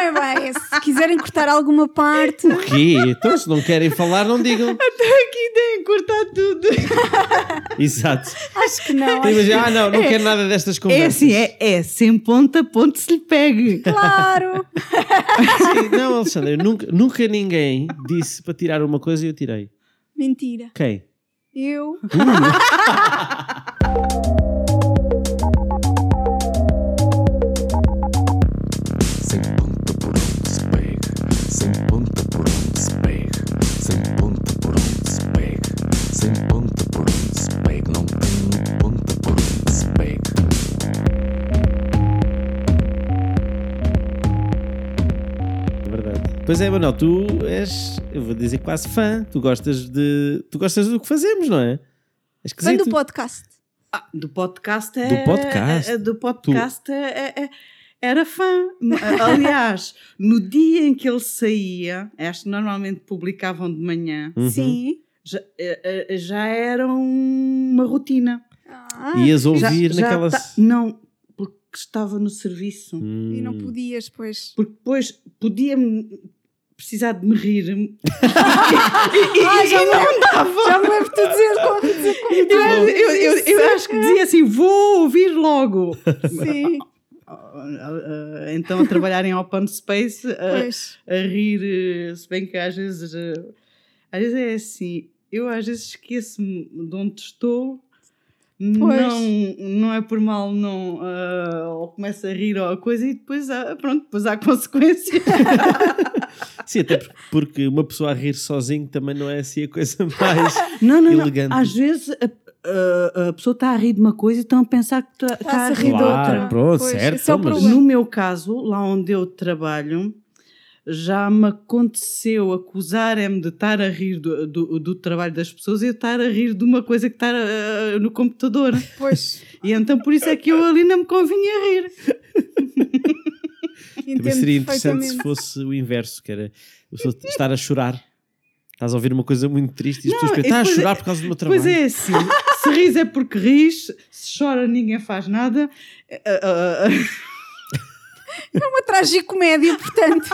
é bem. Se quiserem cortar alguma parte. O quê? Então, se não querem falar, não digam. Aqui tem que cortar tudo. Exato. Acho que não. Acho ah, não, não quero nada destas É conversas. assim, é, é sem ponta, ponto se lhe pegue. Claro. Sim, Não, Alexandre, nunca, nunca ninguém disse para tirar uma coisa e eu tirei. Mentira. Quem? Eu. Sem Pois é, Manuel, tu és, eu vou dizer, quase fã. Tu gostas de. Tu gostas do que fazemos, não é? É Fã esquisito. do podcast. Ah, do podcast é. Do podcast? é- Do podcast é- é- era fã. Aliás, no dia em que ele saía, acho que normalmente publicavam de manhã, Uhum. Sim. já, eh, eh, já era uma rotina. Ah, Ias Já- ouvir já naquelas. ta- Não, porque estava no serviço. Hum. E não podias, pois. Porque depois podia precisar de me rir. Ah, já me lembro, já me lembro de tu dizer como dizer Eu, eu, eu, eu acho que dizia assim: vou ouvir logo. Sim, Ah, Então, a trabalhar em open space, a, a rir, eh, se bem que às vezes, eh, às vezes é assim, eu às vezes esqueço-me de onde estou, não, não é por mal, não, ah, ou começo a rir ou a coisa e depois, há, pronto, depois há consequências. Sim, até por- porque uma pessoa a rir sozinho também não é assim a coisa mais. Não, não, não. Elegante. Às vezes a, a- a pessoa está a rir de uma coisa e estão a pensar que está, está a rir rir de Claro, outra. pronto, Pois, certo, esse é mas-. No meu caso, lá onde eu trabalho, já me aconteceu acusarem-me de estar a rir do, do, do trabalho das pessoas e eu estar a rir de uma coisa que está ah, no computador. Pois. E então por isso é que eu ali não me convinha rir. Também seria interessante se fosse o inverso, que era a estar a chorar. Estás a ouvir uma coisa muito triste e as pessoas pensam, está a chorar é- por causa do meu trabalho. Pois é assim, se ris é porque ris, se chora ninguém faz nada. Ah, ah, É uma tragicomédia, portanto.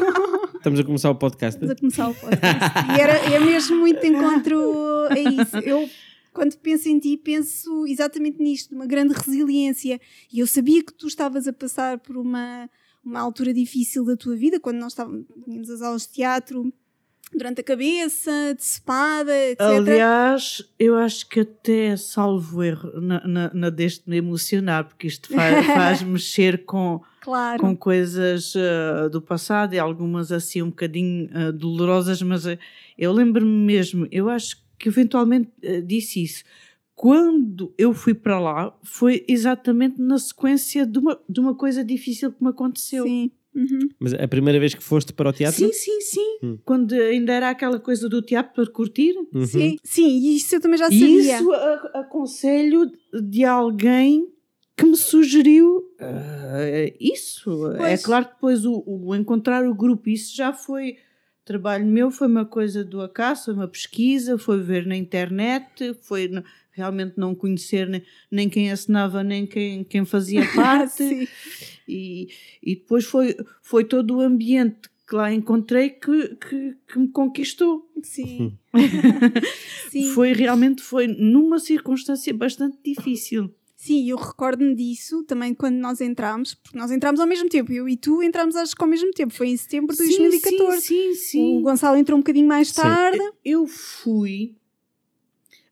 Estamos a começar o podcast. Estamos a começar o podcast. E era, é mesmo muito de encontro a isso. Eu, quando penso em ti, penso exatamente nisto, uma grande resiliência. E eu sabia que tu estavas a passar por uma, uma altura difícil da tua vida, quando nós estávamos, tínhamos as aulas de teatro durante a cabeça, de cepada, etc. Aliás, eu acho que até salvo erro na, na, na deste me emocionar, porque isto faz, faz mexer com, claro. com coisas ah, do passado e algumas assim um bocadinho ah, dolorosas, mas ah, eu lembro-me mesmo, eu acho que eventualmente disse isso. Quando eu fui para lá, foi exatamente na sequência de uma, de uma coisa difícil que me aconteceu. Sim. Uhum. Mas a primeira vez que foste para o teatro? Sim, sim, sim. Hum. Quando ainda era aquela coisa do teatro para curtir. Uhum. Sim, sim, e isso eu também já E sabia. isso a- aconselho de alguém que me sugeriu ah, isso. É Pois. claro que depois o, o encontrar o grupo, isso já foi trabalho meu, foi uma coisa do acaso, foi uma pesquisa, foi ver na internet, foi realmente não conhecer nem, nem quem assinava, nem quem, quem fazia parte. Sim. e, e depois foi, foi todo o ambiente que lá encontrei que, que, que me conquistou. Sim. Sim. Foi realmente foi numa circunstância bastante difícil. Sim, eu recordo-me disso também quando nós entramos, porque nós entramos ao mesmo tempo, eu e tu entramos acho que ao mesmo tempo, foi em setembro de 2014. Sim, sim, sim. O Gonçalo entrou um bocadinho mais Sim. tarde. Eu fui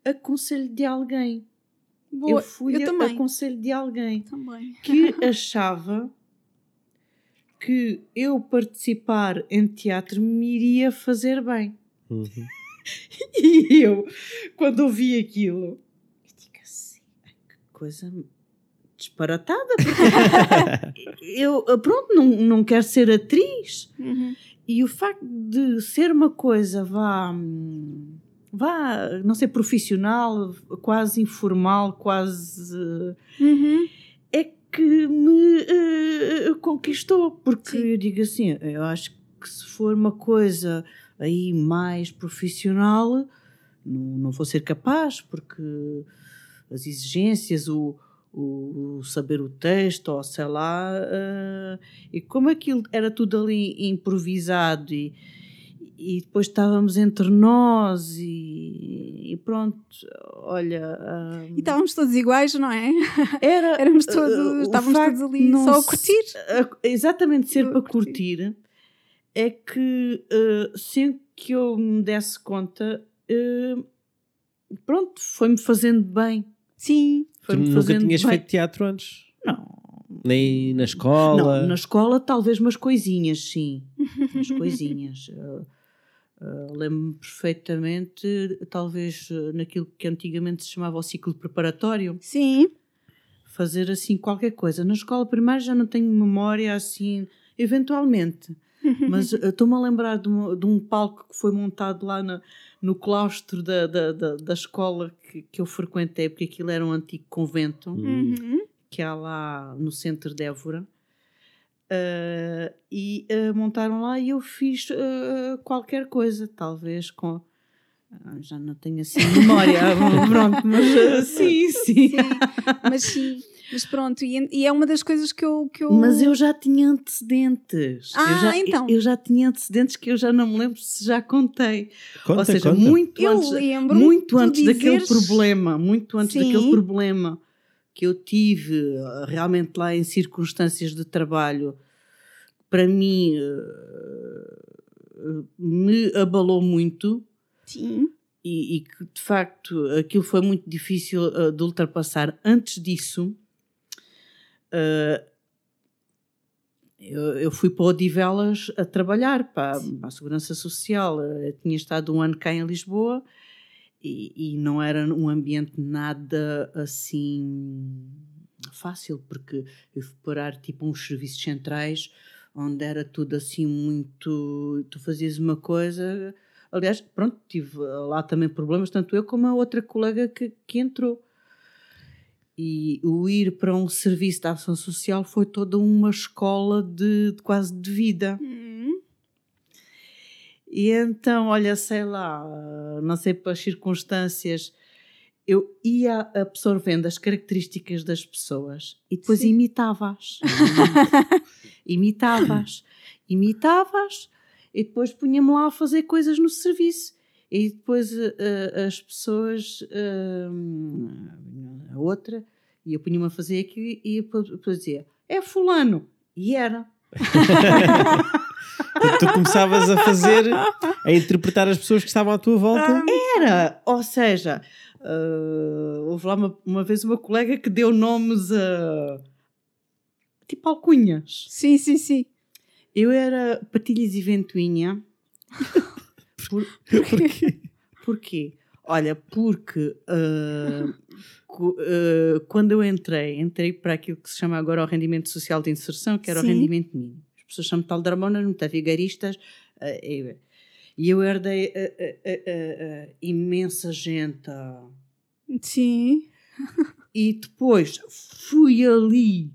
a conselho de alguém. Boa, eu fui a, também. a conselho de alguém também. que achava que eu participar em teatro me iria fazer bem. Uhum. E eu, quando ouvi aquilo, eu digo assim, "Ai, que coisa disparatada. Eu, pronto, não, não quero ser atriz. Uhum. E o facto de ser uma coisa, vá, vá, não sei, profissional, quase informal, quase. Uhum. é que me eh, conquistou. Porque Sim. eu digo assim, eu acho que se for uma coisa aí mais profissional, não, não vou ser capaz, porque as exigências, o, o, o saber o texto, ou sei lá, eh, e como aquilo era tudo ali improvisado e, e depois estávamos entre nós e, e pronto, olha. ah, E estávamos todos iguais, não é? era, Éramos ah, todos, o estávamos todos ali não só a curtir. a- exatamente ser para curtir. curtir é que uh, sem que eu me desse conta uh, pronto, foi-me fazendo bem Sim. Tu nunca tinhas bem. feito teatro antes? não, Nem na escola? não, na escola talvez umas coisinhas sim, umas coisinhas Uh, uh, lembro-me perfeitamente talvez uh, naquilo que antigamente se chamava o ciclo preparatório Sim. fazer assim qualquer coisa. Na escola primária já não tenho memória assim, eventualmente. Mas estou-me a lembrar de um, de um palco que foi montado lá na- no claustro da, da, da, da escola que, que eu frequentei, porque aquilo era um antigo convento Uhum. que há lá no centro de Évora. Ah, e ah, montaram lá e eu fiz ah, qualquer coisa, talvez com. Ah, já não tenho assim memória, pronto, mas ah, sim, sim. Sim. Mas sim. Mas pronto, e, e é uma das coisas que eu. Que eu... Mas eu já tinha antecedentes. Ah, eu já, então. Eu já tinha antecedentes que eu já não me lembro se já contei. Conta, Ou seja, conta. muito Eu antes, lembro-me muito antes daquele dizeres- problema, muito antes Sim. daquele problema que eu tive eh, realmente lá em circunstâncias de trabalho, para mim me abalou muito Sim. e, e que de facto aquilo foi muito difícil uh, de ultrapassar. Antes disso, uh, eu, eu fui para Odivelas a trabalhar para, para a Segurança Social. Eu tinha estado um ano cá em Lisboa e, e não era um ambiente nada assim fácil, porque eu fui parar tipo uns serviços centrais onde era tudo assim muito. Tu fazias uma coisa. Aliás, pronto, tive lá também problemas, tanto eu como a outra colega que, que entrou. E o ir para um serviço de ação social foi toda uma escola de, de quase de vida. Hum. E então, olha, sei lá, não sei pelas circunstâncias, eu ia absorvendo as características das pessoas e depois Sim. imitava-as. imitava-as. Imitava-as e depois punha-me lá a fazer coisas no serviço. E depois eh, as pessoas, eh, a outra, e eu punha-me a fazer aquilo e depois dizia, é fulano. E era. Tu começavas a fazer, a interpretar as pessoas que estavam à tua volta. Era, ou seja, ah, houve lá uma, uma vez uma colega que deu nomes a tipo alcunhas. Sim, sim, sim. Eu era Patilhas e Ventoinha. Por- Porquê? porquê? Olha, porque co- ah, quando eu entrei, entrei para aquilo que se chama agora o rendimento social de inserção, que era Sim. o rendimento mínimo. As pessoas chamam tal dramonas, muito vigaristas. ah, e e eu herdei imensa gente. Sim. e depois fui ali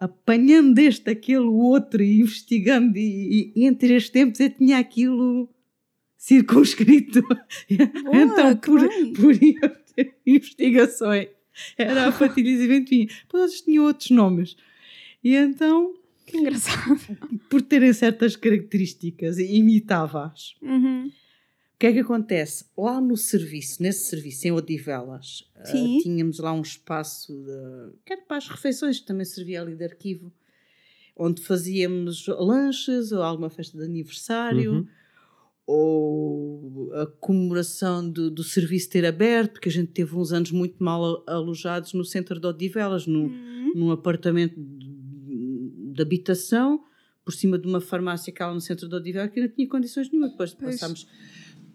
apanhando este, aquele, o outro e investigando e, e entre estes tempos eu tinha aquilo circunscrito então que por, bem. por investigações era a Patilhas e Ventoinha depois eles tinham outros nomes e então Que engraçado. por terem certas características imitava-as Uhum. O que é que acontece? Lá no serviço, nesse serviço em Odivelas, Sim. tínhamos lá um espaço de, que era para as refeições, que também servia ali de arquivo, onde fazíamos lanches ou alguma festa de aniversário, Uhum. ou a comemoração do, do serviço ter aberto, porque a gente teve uns anos muito mal alojados no centro de Odivelas, num, Uhum. num apartamento de, de habitação, por cima de uma farmácia que há lá no centro de Odivelas, que não tinha condições nenhuma. Depois Pois. passámos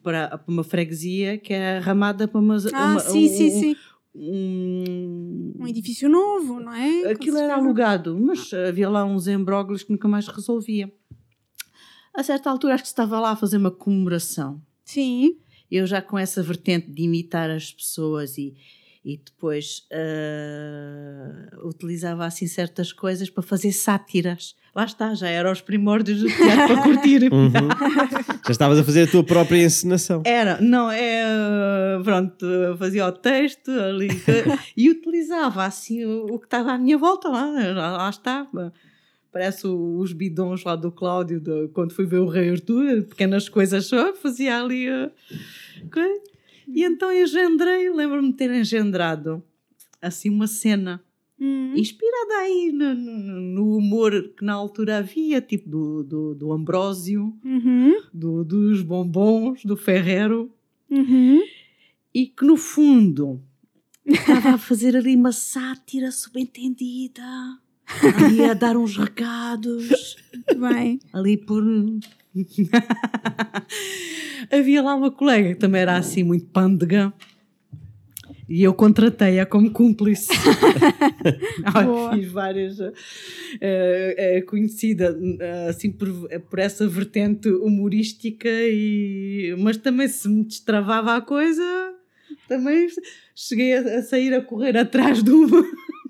para, para uma freguesia que é ramada para uma, Ah, uma- sim, um, sim, sim. um- Um edifício novo, não é? Aquilo era alugado, mas havia lá uns embróglios que nunca mais resolvia. A certa altura, acho que estava lá a fazer uma comemoração. Sim. Eu já com essa vertente de imitar as pessoas e, E depois ah, utilizava assim certas coisas para fazer sátiras. Lá está, já eram os primórdios do teatro para curtir. Uhum. Já estavas a fazer a tua própria encenação. Era, não, é. Pronto, fazia o texto ali e utilizava assim o, o que estava à minha volta lá, lá, estava. Parece os bidons lá do Cláudio, de- quando fui ver o Rei Arthur, pequenas coisas só, fazia ali. uh. E então engendrei, lembro-me de ter engendrado assim uma cena Hum. inspirada aí no, no- no humor que na altura havia, tipo do, do, do Ambrósio, Uhum. do- dos bombons, do Ferrero Uhum. e que no fundo estava a fazer ali uma sátira subentendida, ali a dar uns recados, Muito bem. ali por. Havia lá uma colega que também era assim muito pândega. E eu contratei-a como cúmplice. Boa. fiz várias. eh, eh, conhecida eh, assim por, por essa vertente humorística, e, mas também se me destravava a coisa, também cheguei a, a sair a correr atrás de uma.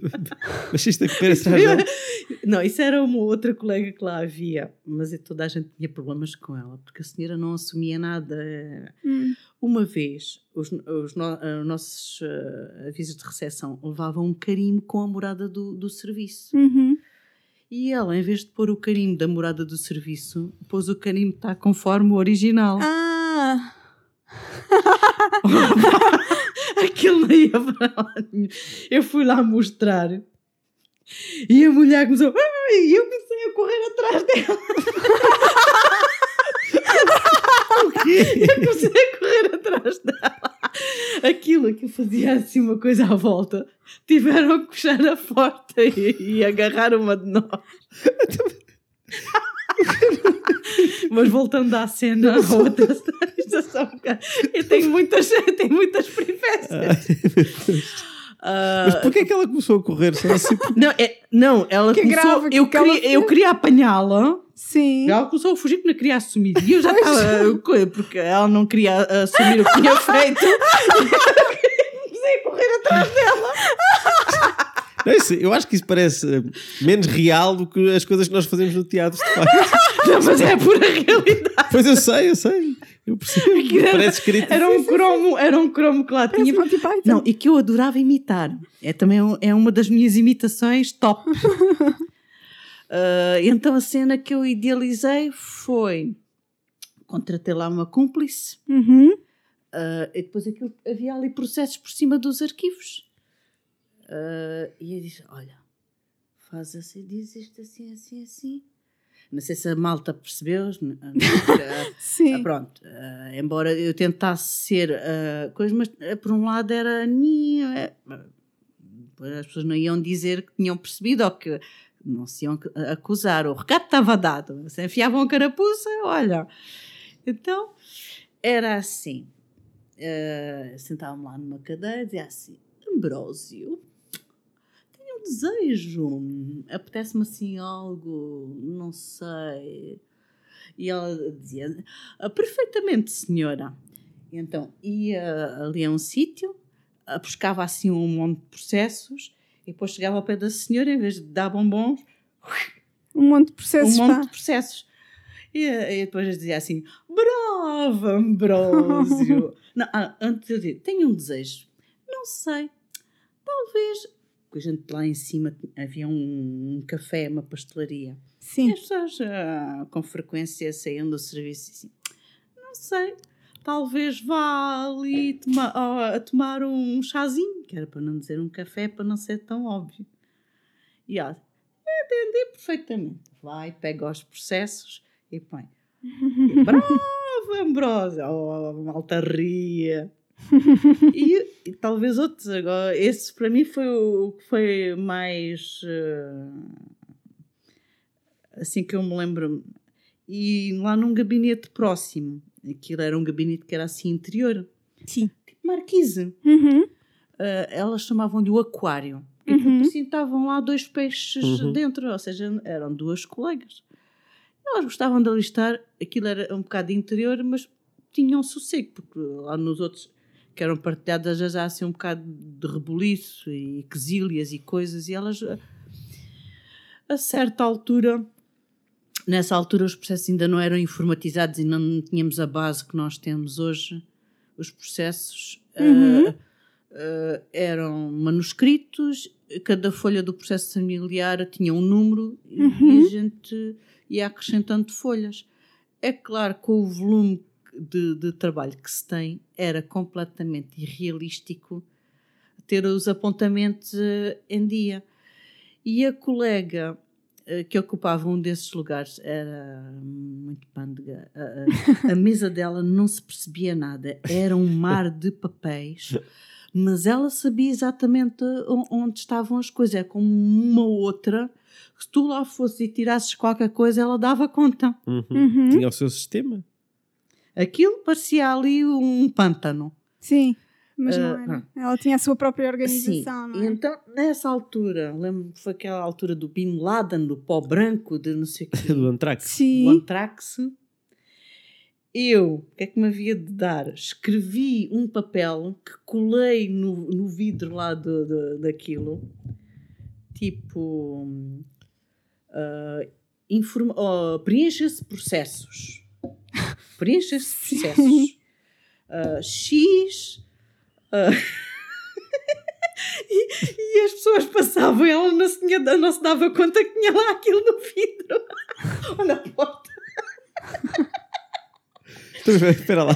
Mas isto a correr atrás dela. Não, isso era uma outra colega que lá havia, mas é- toda a gente tinha problemas com ela, porque a senhora não assumia nada. Hum. Uma vez, os, os no- nossos ah, avisos de recepção levavam um carimbo com a morada do, do serviço. Uhum. E ela, em vez de pôr o carimbo da morada do serviço, pôs o carimbo está conforme o original. Ah, Aquilo não ia para lá nenhum. Eu fui lá mostrar. E a mulher começou. E eu comecei a correr atrás dela. O quê? Eu comecei a correr atrás dela. Aquilo que fazia assim uma coisa à volta. Tiveram que fechar a porta e, e agarrar uma de nós. Mas voltando à cena, a outra estação, eu tenho muitas, eu tenho muitas peripécias. Ah, Mas porquê é que ela começou a correr? Assim porque- não, é, não, ela Que começou. grave, eu, que ela queria, eu fez? queria apanhá-la. sim. Ela começou a fugir porque não queria assumir. E eu já estava. Porque ela não queria assumir o que tinha feito. Comecei a correr atrás dela. Não, isso- eu acho que isso parece menos real do que as coisas que nós fazemos no teatro. Não, mas é a pura realidade. Pois eu sei, eu sei. Eu percebo. era- Parece escrito. Era um cromo, era um cromo que lá Parece tinha. Monty Python. Não, e que eu adorava imitar. É também um- é uma das minhas imitações top. Ah, então a cena que eu idealizei foi contratei lá uma cúmplice Uhum. ah, e depois aquilo, havia ali processos por cima dos arquivos. Ah, e eu disse: Olha, faz assim, diz isto assim, assim, assim. Não sei se a malta percebeu. n- ah, Sim. ah, pronto, ah, embora eu tentasse ser ah, coisa, mas ah, por um lado era é, ah, as pessoas não iam dizer que tinham percebido ou que não se iam ac- acusar. O recado estava dado, se enfiavam a carapuça, olha. Então era assim: ah, sentava-me lá numa cadeira e dizia assim: Ambrósio, desejo, apetece-me assim algo, não sei. E ela dizia: "Ah, Perfeitamente, senhora. Então ia ali a um sítio, ah, buscava assim um monte de processos e depois chegava ao pé da senhora, em vez de dar bombons, Um monte de processos. um monte pá. de processos. E, e depois dizia assim: Bravo, Ambrósio! não, ah, antes eu dizia: Tenho um desejo. Não sei. Talvez. Porque a gente lá em cima havia um, um café, uma pastelaria. E Sim. as pessoas ah, com frequência saíam do serviço e assim, não sei, talvez vá ali toma- ah, a tomar um chazinho, que era para não dizer um café, para não ser tão óbvio. E ela, entendi perfeitamente. Vai, pega os processos e põe. E, Bravo, Ambrósio! Oh, a malta ria. e, e talvez outros agora. Esse para mim foi o que foi mais. ah, assim que eu me lembro. E lá num gabinete próximo, aquilo era um gabinete que era assim interior, Sim. tipo marquise. Uhum. Ah, elas chamavam-lhe o aquário. E Uhum. assim estavam lá dois peixes Uhum. dentro, ou seja, eram duas colegas. Elas gostavam de ali estar, aquilo era um bocado interior, mas tinham sossego, porque lá nos outros, que eram partilhadas já assim um bocado de rebuliço e quesílias e coisas, e elas, a, a certa altura, nessa altura os processos ainda não eram informatizados e não tínhamos a base que nós temos hoje. Os processos Uhum. ah, ah, eram manuscritos, cada folha do processo familiar tinha um número Uhum. e a gente ia acrescentando folhas. É claro com o volume de, de trabalho que se tem, era completamente irrealístico ter os apontamentos eh, em dia. E a colega eh, que ocupava um desses lugares era muito pândega. A, a- a mesa dela não se percebia nada, era um mar de papéis. Mas ela sabia exatamente onde estavam as coisas. É como uma outra. que Se tu lá fosses e tirasses qualquer coisa, ela dava conta. Uhum. Uhum. Tinha o seu sistema. Aquilo parecia ali um pântano. Sim, mas Ah, não era. Ela tinha a sua própria organização, Sim. não é? então, nessa altura, lembro-me que foi aquela altura do Bin Laden, do pó branco, de não sei o quê, Do Antrax. do Sim. Antrax. Eu, o que é que me havia de dar? Escrevi um papel que colei no, no vidro lá do, do- daquilo, tipo. ah, informa- oh, preencha-se processos. Preencha-se processos. Ah, X. ah, e, e as pessoas passavam e ela não se, tinha- não se dava conta que tinha lá aquilo no vidro ou na porta. Então, Espera lá.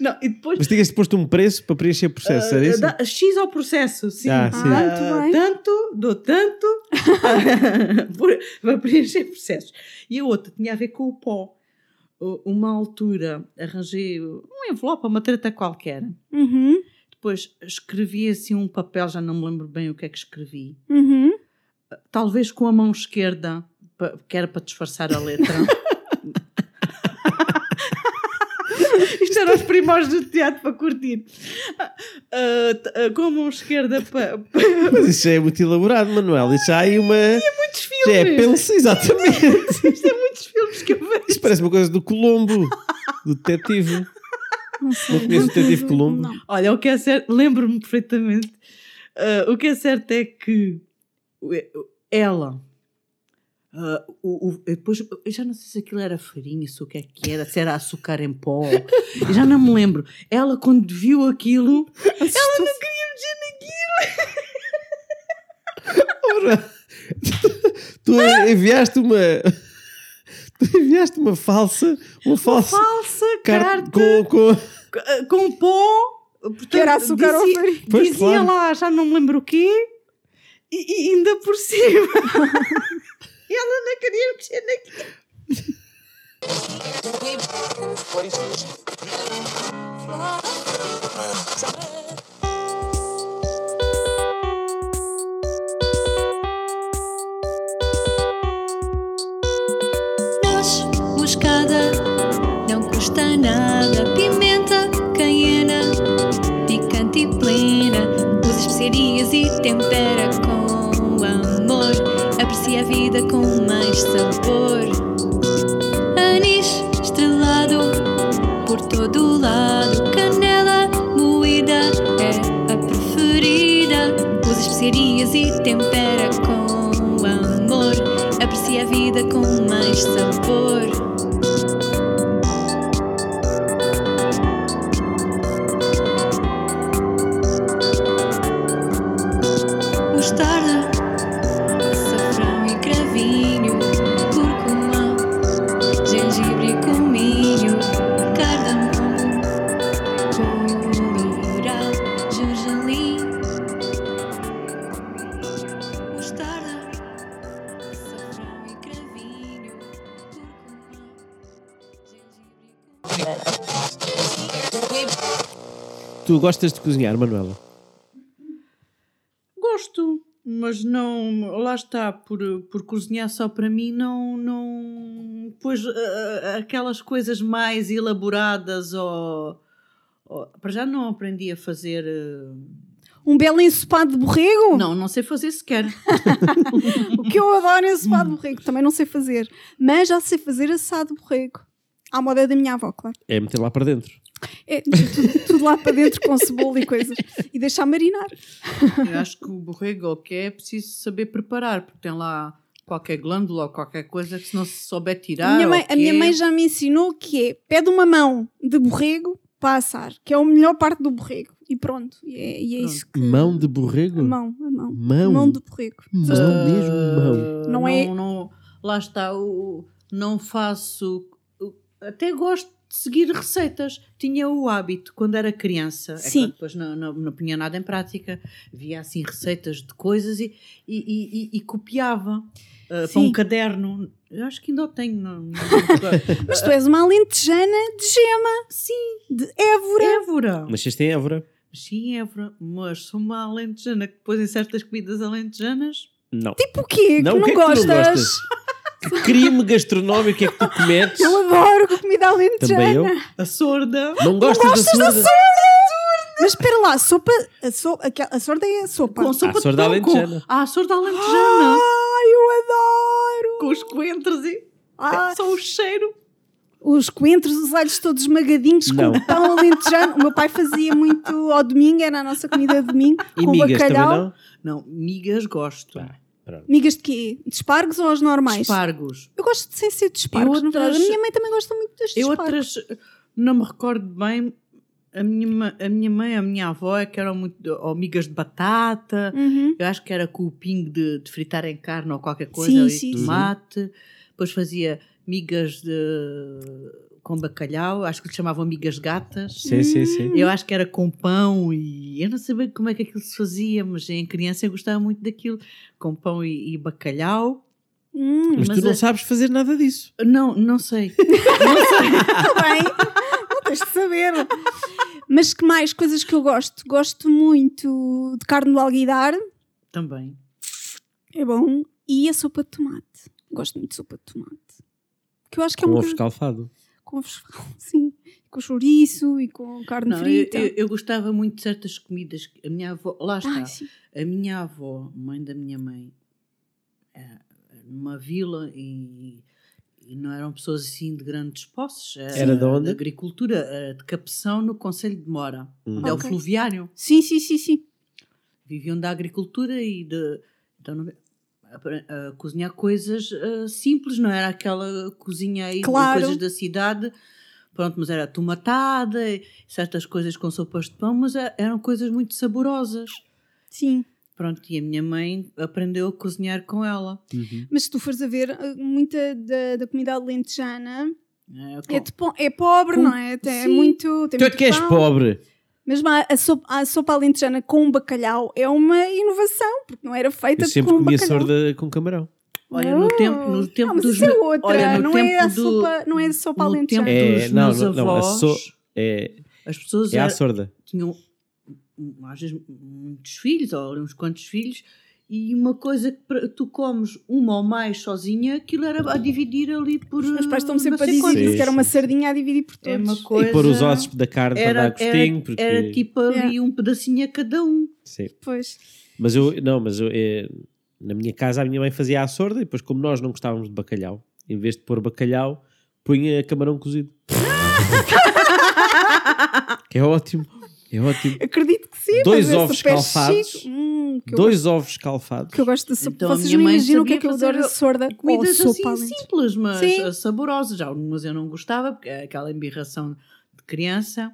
Não, e depois Mas tinhas posto um preço para preencher processo, era Ah, isso? dá- X ao processo, sim. Ah, sim. Ah, bem. tanto, dou tanto para preencher processos. E a outra tinha a ver com o pó. U- Uma altura arranjei um envelope, uma treta qualquer. Uhum. Depois escrevi assim um papel, já não me lembro bem o que é que escrevi. Uhum. Talvez com a mão esquerda, que era para disfarçar a letra. Isto primórdios do teatro para curtir. T- ah, com a mão esquerda para. Mas isso é muito elaborado, Manuel. Isso há aí uma. muitos Já é filmes! pensa, exatamente. Isto é muitos filmes que eu vejo. Isso parece uma coisa do Colombo, do detetive. Não sei. Não conheço o detetive Colombo? Não. Olha, o que é certo, lembro-me perfeitamente. ah, o que é certo é que ela. Ah, o, o- depois, eu já não sei se aquilo era farinha, se o que é que era, se era açúcar em pó, eu já não me lembro. Ela, quando viu aquilo, ela não queria mexer naquilo. Ora, tu enviaste uma. Tu enviaste uma falsa. Uma falsa. Falsa carta carta com, com, com, pó. Portanto, Que era açúcar ou dizia, farinha. Pois, dizia claro. lá, já não me lembro o quê, e, e ainda por cima. e ela não queria mexer naquilo. Não custa nada. Pimenta, caiena, picante e plena. Usa especiarias e tempera Tu gostas de cozinhar, Manuela? Gosto, mas não. Lá está, por, por cozinhar só para mim, não. não pois ah, aquelas coisas mais elaboradas ou. ou- para já não aprendi a fazer. ah, Um belo ensopado de borrego? Não, não sei fazer sequer. O que eu adoro é ensopado de borrego. Também não sei fazer. Mas já sei fazer assado de borrego. À moda da minha avó, claro. É meter lá para dentro. É, tudo, tudo lá para dentro com cebola e coisas. E deixar marinar. Eu acho que o borrego ou o que é, é preciso saber preparar, porque tem lá qualquer glândula ou qualquer coisa que se não se souber tirar. a minha, mãe, a minha mãe já me ensinou que é pede uma mão de borrego para assar, que é a melhor parte do borrego. E pronto. E é, e é isso que. Mão de borrego? A mão, a mão. Mão? Mão de borrego. Mão mesmo, mão. Ah, Não é- não- lá está, o, não faço. Até gosto de seguir receitas. Tinha o hábito quando era criança. É Sim. que depois não, não, não punha nada em prática. Via assim receitas de coisas e, e, e- e- e copiava. ah, para um caderno, eu acho que ainda o tenho. Não, não- Mas tu és uma alentejana de gema. Sim. De Évora. Évora! Nasceste em Évora? Sim, Évora, mas sou uma alentejana que depois em certas comidas alentejanas. Não. Tipo o quê? Não, que não que é que tu não gostas? gostas? Que crime gastronómico é que tu cometes? Eu adoro comida alentejana. Também eu. A sorda. Não gostas, da sorda? Mas espera lá, sopa, a, so, aquela- a sorda é a sopa. Com sopa Ah, sorda de alentejana. Ah, sorda alentejana. Ai, eu adoro! com os coentros e Ah, só o cheiro. os coentros, os alhos todos esmagadinhos Não. com pão alentejano. O meu pai fazia muito ao domingo, era a nossa comida de domingo, E com migas bacalhau. também não? Não, migas gosto. Ah, pronto. Migas de quê? De espargos ou as normais? Espargos. Eu gosto de sem ser de espargos. Eu na verdade. outras- A minha mãe também gosta muito das Eu espargos. outras, não me recordo bem, a minha, a minha mãe, a minha avó, é que eram muito, ou migas de batata, Uhum. eu acho que era com o pingo de, de fritar em carne ou qualquer coisa, Sim, e sim, sim. tomate, depois fazia migas de, com bacalhau, acho que lhe chamavam migas gatas. Sim, sim, sim. Eu acho que era com pão e eu não sabia como é que aquilo se fazia, mas em criança eu gostava muito daquilo, com pão e, e bacalhau. Hum, Mas, Mas tu não é- sabes fazer nada disso. Não, não sei. Está bem, não tens de saber. Mas que mais coisas que eu gosto? Gosto muito de carne do alguidar, Também. é bom. E a sopa de tomate. Gosto muito de sopa de tomate. Que eu acho que é Com uma ovo coisa- escalfado. Com ovos, sim. Com chouriço e com carne Não, eu, frita. eu- eu gostava muito de certas comidas. A minha avó, lá está, Ai, a minha avó, mãe da minha mãe, era numa vila e, e não eram pessoas assim de grandes posses. Era de onde? agricultura, era de Capeção, no Conselho de Mora, Hum. onde é o fluviário. sim, sim, sim, sim. Viviam da agricultura e de. Então, a, a cozinhar coisas ah, simples, não era aquela cozinha aí Claro. de coisas da cidade. Pronto, mas era tomatada, certas coisas com sopas de pão, mas é- eram coisas muito saborosas. Sim. Pronto, e a minha mãe aprendeu a cozinhar com ela. Uhum. Mas se tu fores a ver, eh, muita da, da comida alentejana É, é, de po- é pobre, Com- não é? Tem, é Sim. muito. Tem Tu é muito que és pobre. Mesmo a, a sopa, a sopa alentejana com bacalhau é uma inovação, porque não era feita Eu sempre com comia bacalhau. sorda com camarão. Olha, no tempo, no tempo Ah, mas dos isso é outra, olha, não é tempo a do- sopa, não é a sopa alentejana. tempo É, dos não, não, não, a so- É, as pessoas é sorda. tinham às vezes muitos filhos ou uns quantos filhos e uma coisa que tu comes uma ou mais sozinha aquilo era a dividir ali por Os meus pais estão sempre a dizer que era uma sardinha a dividir por todos. é uma coisa E pôr os ossos da carne para dar era, gostinho. era, porque... era tipo ali Yeah. um pedacinho a cada um Sim. Pois. Mas eu, não, mas eu, é, na minha casa a minha mãe fazia a sorda e depois, como nós não gostávamos de bacalhau, em vez de pôr bacalhau, punha camarão cozido. que é ótimo, é ótimo. Acredito que sim. Dois mas é ovos super Dois ovos escalfados. que eu gosto de sopa. Então, a Vocês não imaginam o que é que eu adoro a fazer sorda ou comidas sopa assim simples mas Sim. uh, saborosas algumas eu não gostava porque é aquela embirração de criança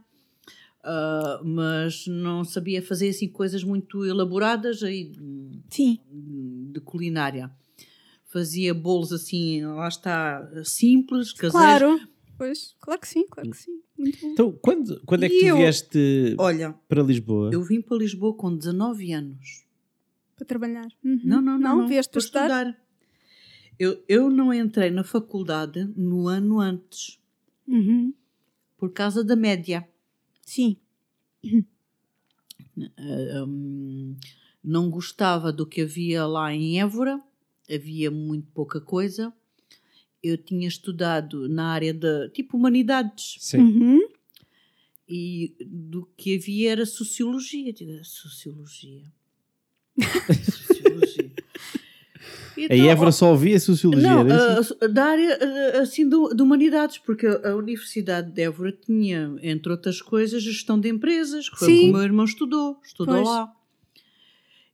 uh, mas não sabia fazer assim coisas muito elaboradas aí Sim. de culinária. Fazia bolos assim, lá está, simples, caseiros. Claro. Pois, claro que sim, claro que sim. Muito bom. Então, quando, quando é que E tu eu- vieste Olha, para Lisboa? eu vim para Lisboa com 19 anos. Para trabalhar. Uhum. Não, não, não. Não, vieste para estudar? Eu, eu não entrei na faculdade no ano antes, Uhum. por causa da média. Sim. Ah, hum, não gostava do que havia lá em Évora, havia muito pouca coisa. Eu tinha estudado na área de tipo humanidades. Sim. Uhum. e do que havia era sociologia. "Ah, sociologia. Sociologia. E A então, Évora só ouvia Sociologia, Não, era isso? a- a- da área a- assim de, de humanidades, porque a a Universidade de Évora tinha, entre outras coisas, gestão de empresas, que foi o que Sim. o meu irmão estudou, estudou Pois. lá.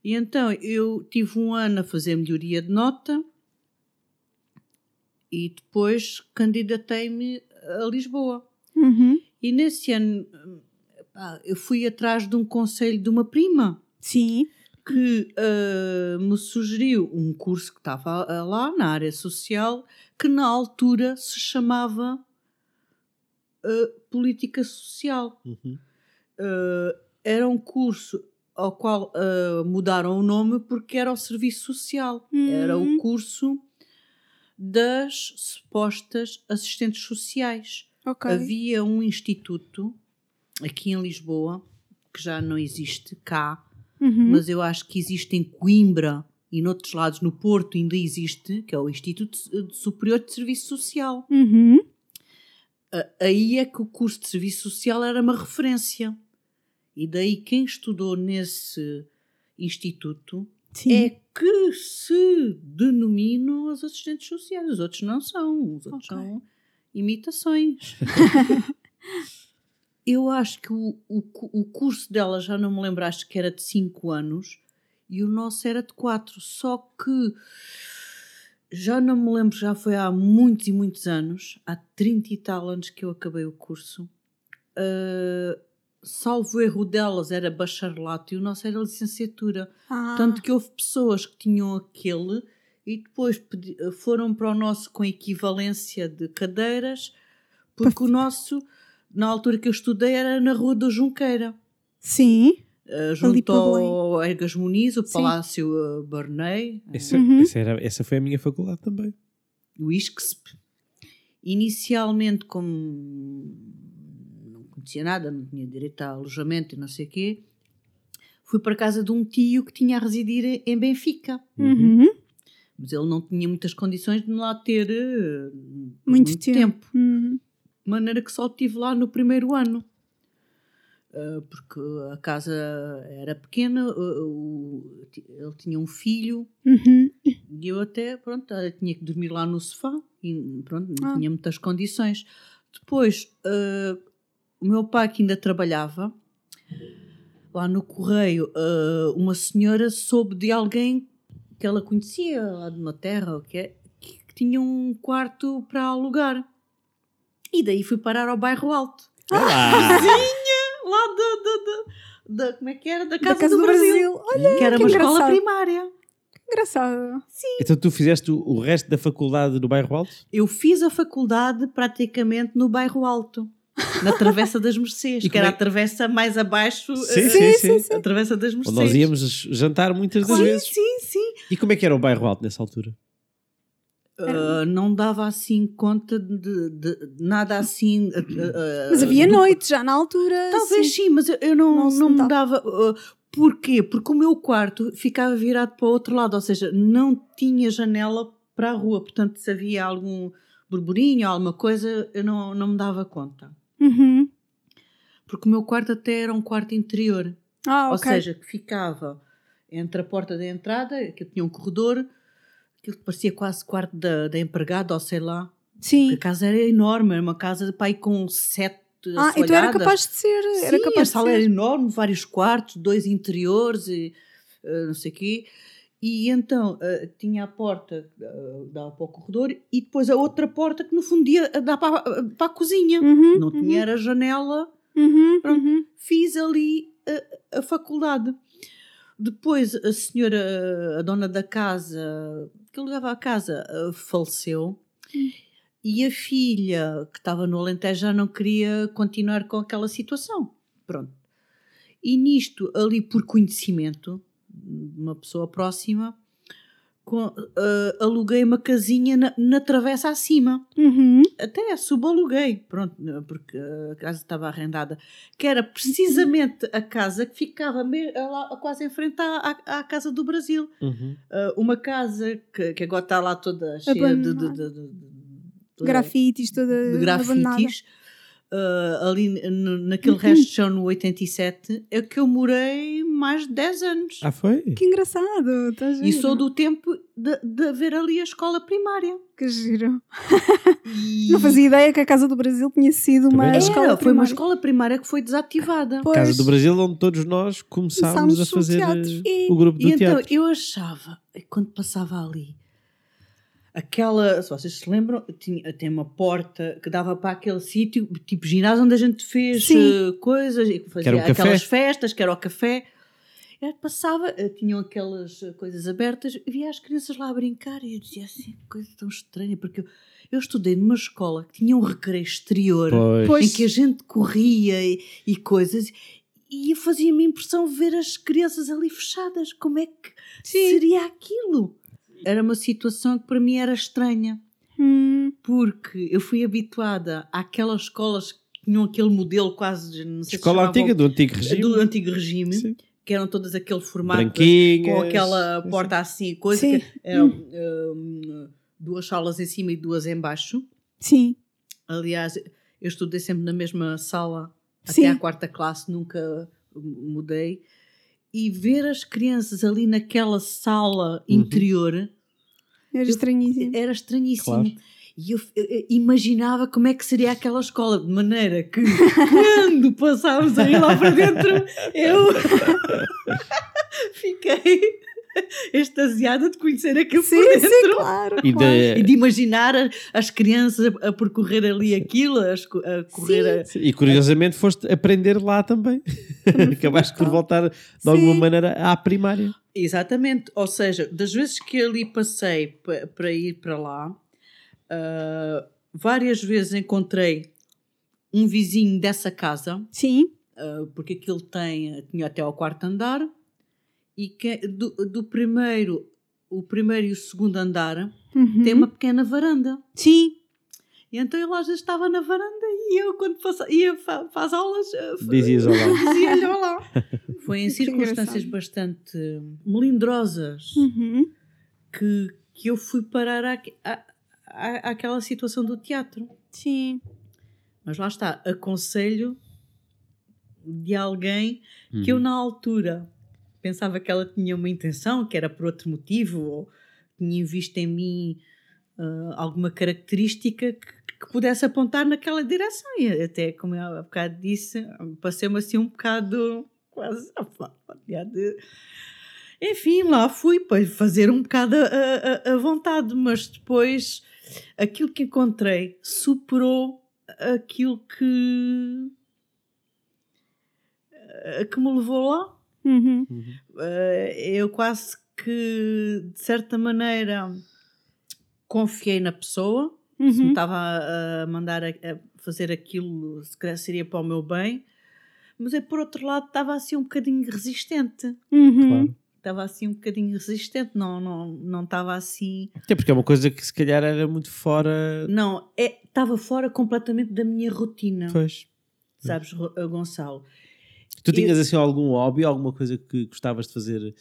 E então eu tive um ano a fazer melhoria de nota e depois candidatei-me a Lisboa. Uhum. E nesse ano pá, eu fui atrás de um conselho de uma prima Sim. Que ah, me sugeriu um curso que estava ah, lá na área social que na altura se chamava ah, Política Social. Uhum. Ah, era um curso ao qual mudaram o nome porque era o Serviço Social. Era o Hum. curso das supostas assistentes sociais. Ok. Havia um instituto aqui em Lisboa que já não existe cá, Uhum. mas eu acho que existe em Coimbra e noutros lados, no Porto, ainda existe, que é o Instituto Superior de Serviço Social. Uhum. Aí é que o curso de Serviço Social era uma referência. E daí quem estudou nesse instituto Sim. é que se denominam as assistentes sociais. Os outros não são. Os outros Ok. são imitações. Eu acho que o, o, o curso dela, já não me lembro, acho que era de 5 anos e o nosso era de 4. Só que já não me lembro, já foi há muitos e muitos anos, há 30 e tal anos que eu acabei o curso. Ah, salvo erro delas era bacharelato e o nosso era licenciatura. Ah. Tanto que houve pessoas que tinham aquele e depois foram para o nosso com equivalência de cadeiras, porque o nosso, na altura que eu estudei, era na Rua do Junqueira, Sim. eh, junto ao Ergas Muniz, o Sim. Palácio eh, Barney, eh, Essa, Uhum. essa, era, essa foi a minha faculdade também. o ISCSP. Inicialmente, como não conhecia nada, não tinha direito a alojamento e não sei o quê, fui para a casa de um tio que tinha a residir em Benfica. Uhum. Mas ele não tinha muitas condições de lá ter eh, Muito, tempo. Uhum. Maneira que só estive lá no primeiro ano. Eh, porque a casa era pequena, o- ele tinha um filho Uhum. e eu até, pronto, tinha que dormir lá no sofá e pronto, não Ah. tinha muitas condições. Depois, eh, o meu pai que ainda trabalhava, lá no correio, eh, uma senhora soube de alguém que ela conhecia lá de uma terra, que, é, que, que tinha um quarto para alugar. E daí fui parar ao bairro Alto. Olá! Lá da, da, da, da- como é que era? Da Da Casa, Casa do, Brasil. Olha, Que era que uma escola engraçado. primária. Engraçado. então tu fizeste o, resto da faculdade no bairro Alto? Eu fiz a faculdade praticamente no bairro Alto, na Travessa das Mercês, E que era é- a travessa mais abaixo. Sim, eh, sim, sim, sim. A Travessa das Mercês. Onde nós íamos jantar muitas das Sim, vezes. sim, sim. E como é que era o bairro Alto nessa altura? Ah, não dava assim conta de, de- de nada assim. ah, Mas havia noite já na altura. Talvez sim. sim, mas eu- eu não, Não não, me dava. ah, porquê? Porque o meu quarto ficava virado para o outro lado, ou seja, não tinha janela para a rua. Portanto, se havia algum burburinho, alguma coisa, eu não, não me dava conta. Uhum. Porque o meu quarto até era um quarto interior. Ah, Ou ok. seja, que ficava entre a porta da entrada, que tinha um corredor, aquilo que parecia quase quarto da, da empregada, ou sei lá. Porque Sim. a casa era enorme, era uma casa de pai com sete Ah, então era capaz de ser. Era Sim, capaz a de sala ser. era enorme, vários quartos, dois interiores e eh, não sei o quê. E então eh, tinha a porta que dava para o corredor e depois a outra porta que no fundo ia dar para, a- para a cozinha. Uhum, Não uhum, tinha era janela. uhum, uhum. Fiz ali a, a faculdade. Depois a senhora, a dona da casa, que levava a casa, eh, faleceu. E a filha, que estava no Alentejo, já não queria continuar com aquela situação. Pronto. E nisto, ali por conhecimento de uma pessoa próxima, com- eh, aluguei uma casinha na, na travessa acima. Uhum. Até subaluguei, pronto, porque a casa estava arrendada. Que era precisamente a casa que ficava me- lá, quase em frente à, à, à Casa do Brasil. Uhum. Ah, uma casa que, que agora está lá toda cheia de, de, de, de- de- toda- Grafites, toda de grafites. ah, ali no- naquele resto de chão no 87 é que eu morei mais de 10 anos. Ah, foi? Que engraçado. Tá E sou do tempo de, de haver ali a escola primária. Que giro. E- Não fazia ideia que a Casa do Brasil tinha sido uma Também escola Era, foi uma primária. escola primária que foi desativada. Pois. Casa do Brasil, onde todos nós começámos Começámos a fazer teatro. eh, E- o grupo do e então teatro. eu achava, quando passava ali, aquela, se vocês se lembram, tinha, tem uma porta que dava para aquele sítio, tipo ginásio, onde a gente fez Sim. eh, coisas, e fazia aquelas festas, que era o café. Eu passava, eh, tinham aquelas eh, coisas abertas, e via as crianças lá a brincar e eu dizia assim, que coisa tão estranha, porque eu, eu estudei numa escola que tinha um recreio exterior Pois. Em que a gente corria e, e coisas, e fazia-me impressão ver as crianças ali fechadas. Como é que Sim. seria aquilo? Era uma situação que para mim era estranha, Hum, porque eu fui habituada àquelas escolas que tinham aquele modelo quase, de- não sei se Escola chamavam- antiga, do antigo regime. do antigo regime, Sim. Que eram todas aquele formato Branquinhas. com aquela porta assim, coisa Sim. que eram hum, duas salas em cima e duas em baixo. sim. Aliás, eu estudei sempre na mesma sala Sim. até à quarta classe, nunca mudei. E ver as crianças ali naquela sala Uhum. interior Era estranhíssimo. era estranhíssimo. Claro. E eu, eu imaginava como é que seria aquela escola, de maneira que quando passámos aí lá para dentro, eu fiquei extasiada de conhecer aquilo Sim, por dentro. sim, claro. E claro. da- E de imaginar as crianças a, percorrer ali aquilo, a, correr a, E curiosamente foste aprender lá também. Acabaste por voltar de alguma Sim. maneira à primária. Exatamente, ou seja, das vezes que ali passei pa- para ir para lá, ah, várias vezes encontrei um vizinho dessa casa, Sim. ah, porque aquilo tem, tinha até ao quarto andar, e que do, do primeiro, o primeiro e o segundo andar Uhum. tem uma pequena varanda. Sim. E então ele às vezes estava na varanda e eu, quando passa, ia fa- para as aulas, ah, Dizias olá. dizia-lhe olá. Foi em Que circunstâncias engraçado. bastante melindrosas Uhum. que, que eu fui parar à, à- àquela situação do teatro. Sim. Mas lá está, aconselho de alguém que Uhum. eu na altura pensava que ela tinha uma intenção, que era por outro motivo, ou tinha visto em mim ah, alguma característica que, que pudesse apontar naquela direção. E até, como eu há bocado disse, passei-me assim um bocado quase a de... Enfim, lá fui para fazer um bocado a, a- a vontade, mas depois aquilo que encontrei superou aquilo que, eh, que me levou lá. Uhum. Eh, eu quase que, de certa maneira, confiei na pessoa. Se me Uhum. estava a, a mandar a, a fazer aquilo, se calhar seria para o meu bem. Mas eu, por outro lado, estava assim um bocadinho resistente. Uhum. Claro. Estava assim um bocadinho resistente. Não, não, não estava assim... Até porque é uma coisa que se calhar era muito fora. Não, é, estava fora completamente da minha rotina. Pois. Sabes, Ro- Gonçalo? Tu tinhas Eu- assim algum hobby, alguma coisa que gostavas de fazer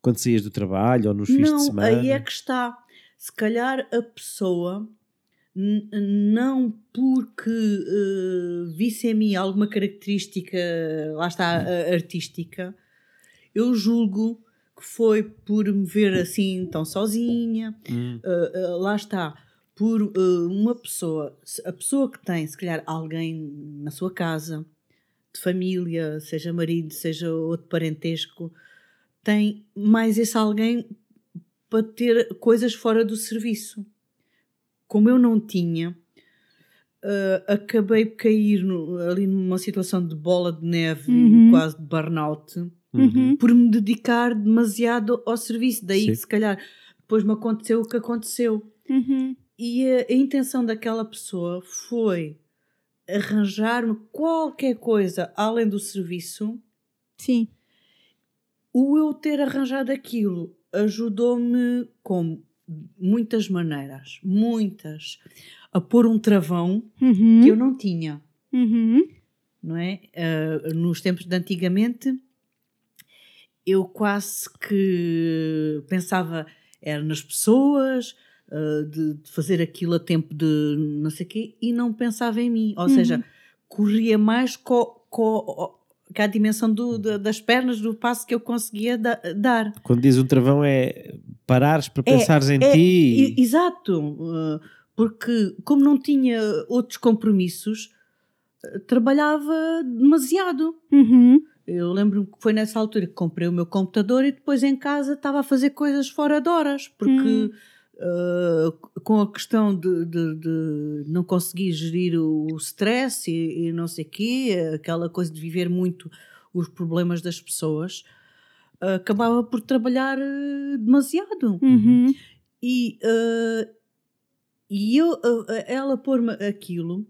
quando saías do trabalho ou nos fins de Não, semana? aí é que está. Se calhar a pessoa, não porque eh, visse em mim alguma característica, lá está, eh, artística, eu julgo que foi por me ver assim tão sozinha, Hum, Uh, uh, lá está, por uh, uma pessoa, a pessoa que tem, se calhar, alguém na sua casa, de família, seja marido, seja outro parentesco, tem mais esse alguém para ter coisas fora do serviço. Como eu não tinha, uh, acabei por cair no- ali numa situação de bola de neve Uhum. quase de burnout uhum. Uhum. por me dedicar demasiado ao serviço. Daí, Sim. se calhar, depois me aconteceu o que aconteceu. Uhum. E a, a intenção daquela pessoa foi arranjar-me qualquer coisa além do serviço. Sim. O eu ter arranjado aquilo ajudou-me com muitas maneiras, muitas, a pôr um travão Uhum. que eu não tinha. Uhum. não é? Ah, nos tempos de antigamente, eu quase que pensava era nas pessoas, ah, de, de fazer aquilo a tempo de não sei o quê, e não pensava em mim. Ou Uhum. seja, corria mais co, co- a dimensão do- da- das pernas do passo que eu conseguia da- dar. Quando diz um travão é parares para É, pensares em é, ti. exato, uh, porque como não tinha outros compromissos, uh, trabalhava demasiado. Uhum. Eu lembro-me que foi nessa altura que comprei o meu computador e depois em casa estava a fazer coisas fora de horas, porque Hum. uh, com a questão de, de- de não conseguir gerir o, stress e, e não sei o quê, aquela coisa de viver muito os problemas das pessoas, uh, acabava por trabalhar uh, demasiado. Uhum. E, eh, e eu, ela pôr-me aquilo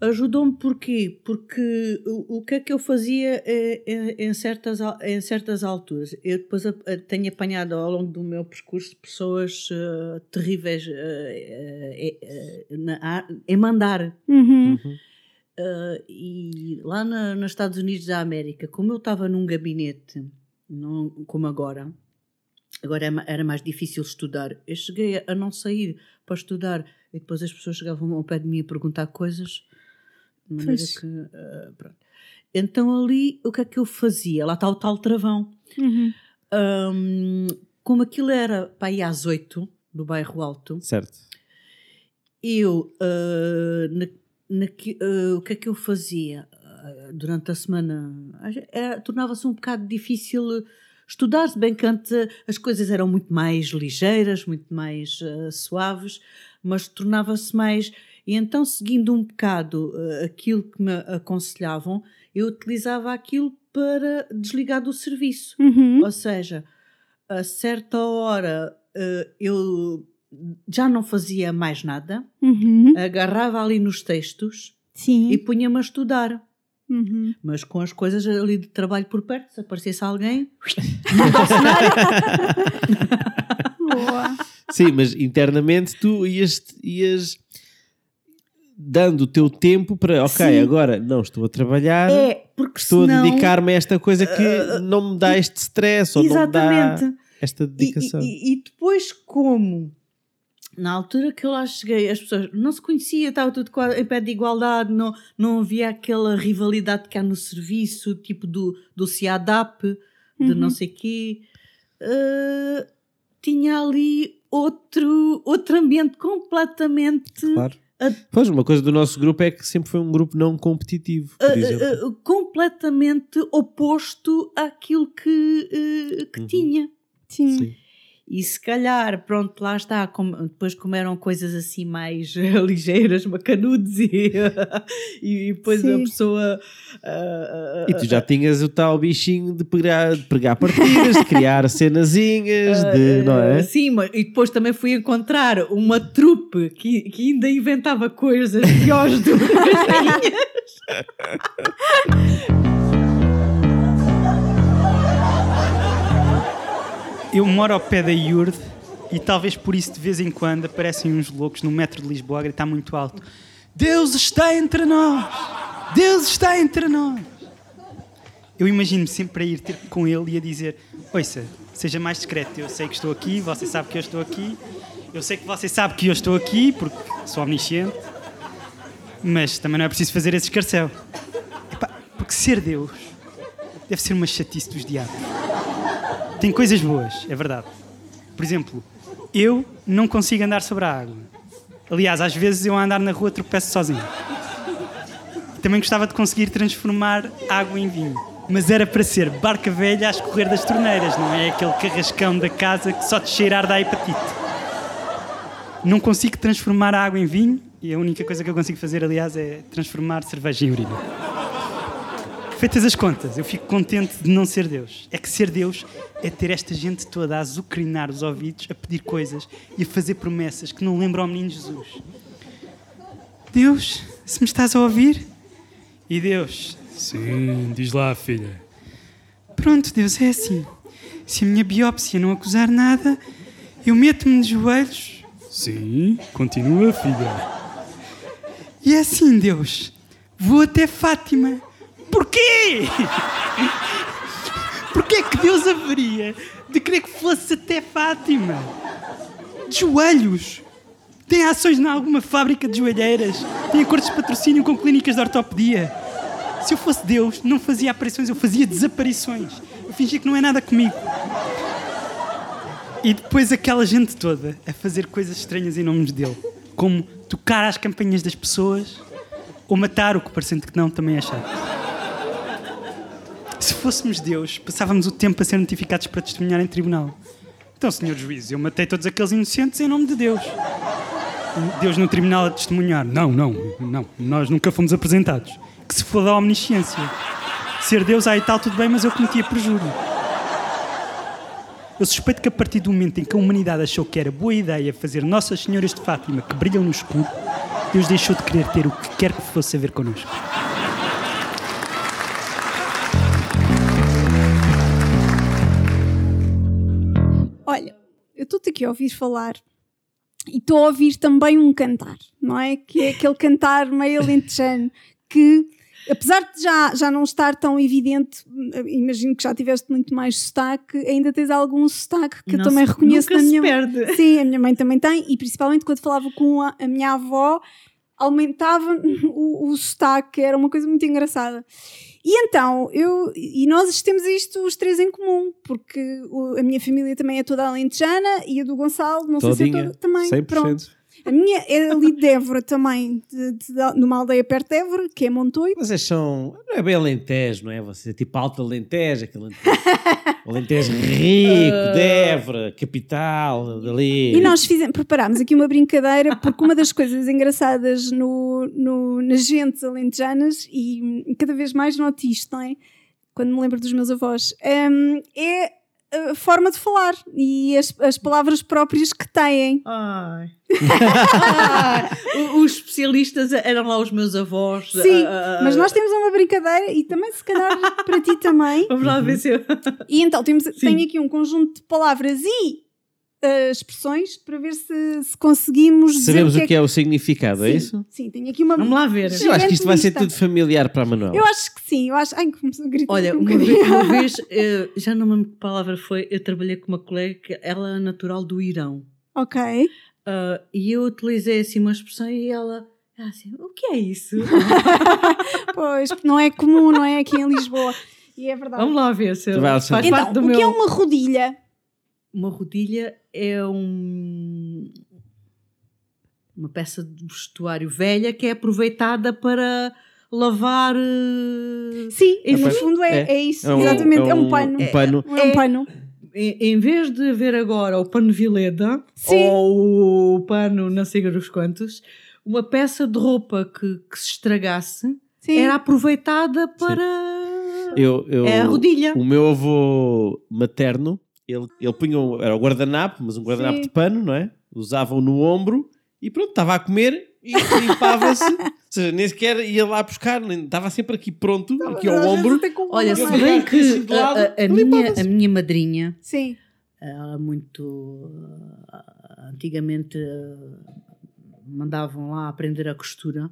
ajudou-me porquê? Porque o, o que é que eu fazia eh, em, em certas, em certas alturas? Eu depois a- a- tenho apanhado ao longo do meu percurso pessoas eh, terríveis eh, eh, eh, na em mandar. Uhum. Uhum. Uh, e lá na, nos Estados Unidos da América, como eu estava num gabinete, não, como agora, agora é era mais difícil estudar. Eu cheguei a, a não sair para estudar e depois as pessoas chegavam ao pé de mim a perguntar coisas. De maneira Pois. que, uh, pronto. Então ali, o que é que eu fazia? Lá está o tal travão. Uhum. Um, como aquilo era para ir às oito, no bairro Alto, Certo. eu ah, na- naqui- ah, o que é que eu fazia durante a semana tornava-se um bocado difícil estudar se bem que antes as coisas eram muito mais ligeiras muito mais ah, suaves mas tornava-se mais e então seguindo um bocado ah, aquilo que me aconselhavam eu utilizava aquilo para desligar do serviço Uhum. ou seja, a certa hora eh, eu já não fazia mais nada, Uhum. agarrava ali nos textos Sim. e punha-me a estudar. Uhum. Mas com as coisas ali de trabalho por perto, se aparecesse alguém, Boa. Sim, mas internamente tu ias, ias dando o teu tempo para, ok, Sim. agora não estou a trabalhar, é porque estou senão, a dedicar-me a esta coisa que não me dá este stress ou não me dá esta E, dedicação. e- e depois como na altura que eu lá cheguei, as pessoas não se conhecia, estava tudo em pé de igualdade, não, não havia aquela rivalidade que há no serviço, tipo do, do CIADAP, de Uhum. não sei quê. Ah, tinha ali outro, outro ambiente completamente Claro. A- Pois, uma coisa do nosso grupo é que sempre foi um grupo não competitivo, por ah, exemplo. ah, ah, completamente oposto àquilo que, ah, que Uhum. tinha. Sim. Sim. E se calhar, pronto, lá está, como- depois como eram coisas assim mais eh, ligeiras, macanudos e, e depois a Sim. pessoa... ah, ah, E tu já tinhas o tal bichinho de pregar, de pregar partidas, de criar cenazinhas, de, não é? ah, Sim, mas, e depois também fui encontrar uma trupe que, que ainda inventava coisas piores do que as. Eu moro ao pé da IURD e talvez por isso de vez em quando aparecem uns loucos no metro de Lisboa a gritar muito alto: Deus está entre nós! Deus está entre nós! Eu imagino-me sempre a ir ter com ele e a dizer: Ouça, seja mais discreto, eu sei que estou aqui, você sabe que eu estou aqui, eu sei que você sabe que eu estou aqui porque sou omnisciente, mas também não é preciso fazer esse escarcel. Porque ser Deus deve ser uma chatice dos diabos. Tem coisas boas, é verdade. Por exemplo, eu não consigo andar sobre a água. Aliás, às vezes eu a andar na rua tropeço sozinho. Também gostava de conseguir transformar água em vinho. Mas era para ser barca velha a escorrer das torneiras, não é aquele carrascão da casa que só de cheirar dá hepatite. Não consigo transformar a água em vinho e a única coisa que eu consigo fazer, aliás, é transformar cerveja em urina. Feitas as contas, eu fico contente de não ser Deus. É que ser Deus é ter esta gente toda a azucrinar os ouvidos, a pedir coisas e a fazer promessas que não lembram ao menino Jesus. Deus, se me estás a ouvir? E Deus, Sim, diz lá, filha. pronto, Deus, é assim. Se a minha biópsia não acusar nada, eu meto-me de joelhos Sim, continua, filha. e é assim, Deus. Vou até Fátima. Porquê? Porquê que Deus haveria de querer que fosse até Fátima? De joelhos. Tem ações em alguma fábrica de joelheiras? Tem acordos de patrocínio com clínicas de ortopedia? Se eu fosse Deus, não fazia aparições, eu fazia desaparições. Eu fingia que não é nada comigo. E depois aquela gente toda a fazer coisas estranhas em nome dele. Como tocar às campanhas das pessoas ou matar o que parecendo que não também é chato. Se fôssemos Deus, passávamos o tempo a ser notificados para testemunhar em tribunal. Então, senhor juiz, eu matei todos aqueles inocentes em nome de Deus. Deus no tribunal a testemunhar. Não, não, não. Nós nunca fomos apresentados. Que se for da omnisciência. Ser Deus aí tal, tudo bem, mas eu cometia perjúrio. Eu suspeito que a partir do momento em que a humanidade achou que era boa ideia fazer Nossas Senhoras de Fátima que brilham no escuro, Deus deixou de querer ter o que quer que fosse a ver connosco. Eu aqui a ouvir falar e estou a ouvir também um cantar, não é? Que é aquele cantar meio alentejano que, apesar de já, já não estar tão evidente, imagino que já tiveste muito mais sotaque, ainda tens algum sotaque que eu Não também se- reconheço nunca na minha perde. Sim, a minha mãe também tem, e principalmente quando falava com a, a minha avó, aumentava o, o sotaque, era uma coisa muito engraçada. E então, eu e nós temos isto os três em comum, porque o- a minha família também é toda alentejana e a do Gonçalo, não sei se é Todinha. toda também. 100%. Pronto. A minha é ali de Évora também, de, de- numa aldeia perto de Évora, que é Montoio. Vocês são. Não é bem Alentejo, não é? Você é tipo alto Alentejo, aquele Alentejo, Alentejo rico, de Évora, capital, dali. E nós fizemos, preparámos aqui uma brincadeira, porque uma das coisas engraçadas no, no, nas gentes alentejanas, e cada vez mais noto isto, não é? Quando me lembro dos meus avós, hum, é a forma de falar e as, as palavras próprias que têm. Ai. O- Os especialistas eram lá os meus avós. Sim, Ah, ah, mas nós temos uma brincadeira e também, se calhar, para ti também. Vamos lá ver se eu. E então temos, tenho aqui um conjunto de palavras e ah, expressões para ver se, se conseguimos dizer Sabemos o que o que é o significado, é Sim, isso? Sim, tenho aqui uma. Vamos lá ver. Eu acho que isto vai ser tudo familiar para a Manuel. Eu acho que sim, eu acho. Ai, começou a gritar. Olha, um uma vez, uma vez, eh, já não me lembro que palavra foi, eu trabalhei com uma colega que ela é natural do Irão. Ok. Ah, e eu utilizei assim uma expressão e ela, assim, o que é isso? Pois, não é comum, não é aqui em Lisboa. E é verdade. Vamos lá ver se eu, faz Então, parte do o meu... que é uma rodilha? Uma rodilha é um... uma peça de vestuário velha que é aproveitada para lavar... eh, Sim, no fundo é, é. é isso, exatamente. É um, pano. Um pano. É um pano. Em, em vez de haver agora o pano Vileda Sim. ou o pano não sei dos quantos, uma peça de roupa que, que se estragasse Sim. era aproveitada para. Eu, eu, É a rodilha. O meu avô materno, ele, ele punha, um- era o guardanapo, mas um guardanapo Sim. de pano, não é? Usava-o no ombro e pronto, estava a comer e limpava-se. Ou seja, nem sequer ia lá buscar, nem- estava sempre aqui pronto, aqui ao ombro. Olha, se bem assim que lado, a, a- a limpava-se. minha, a minha madrinha, Sim. ela muito ah, antigamente ah, mandavam lá aprender a costura.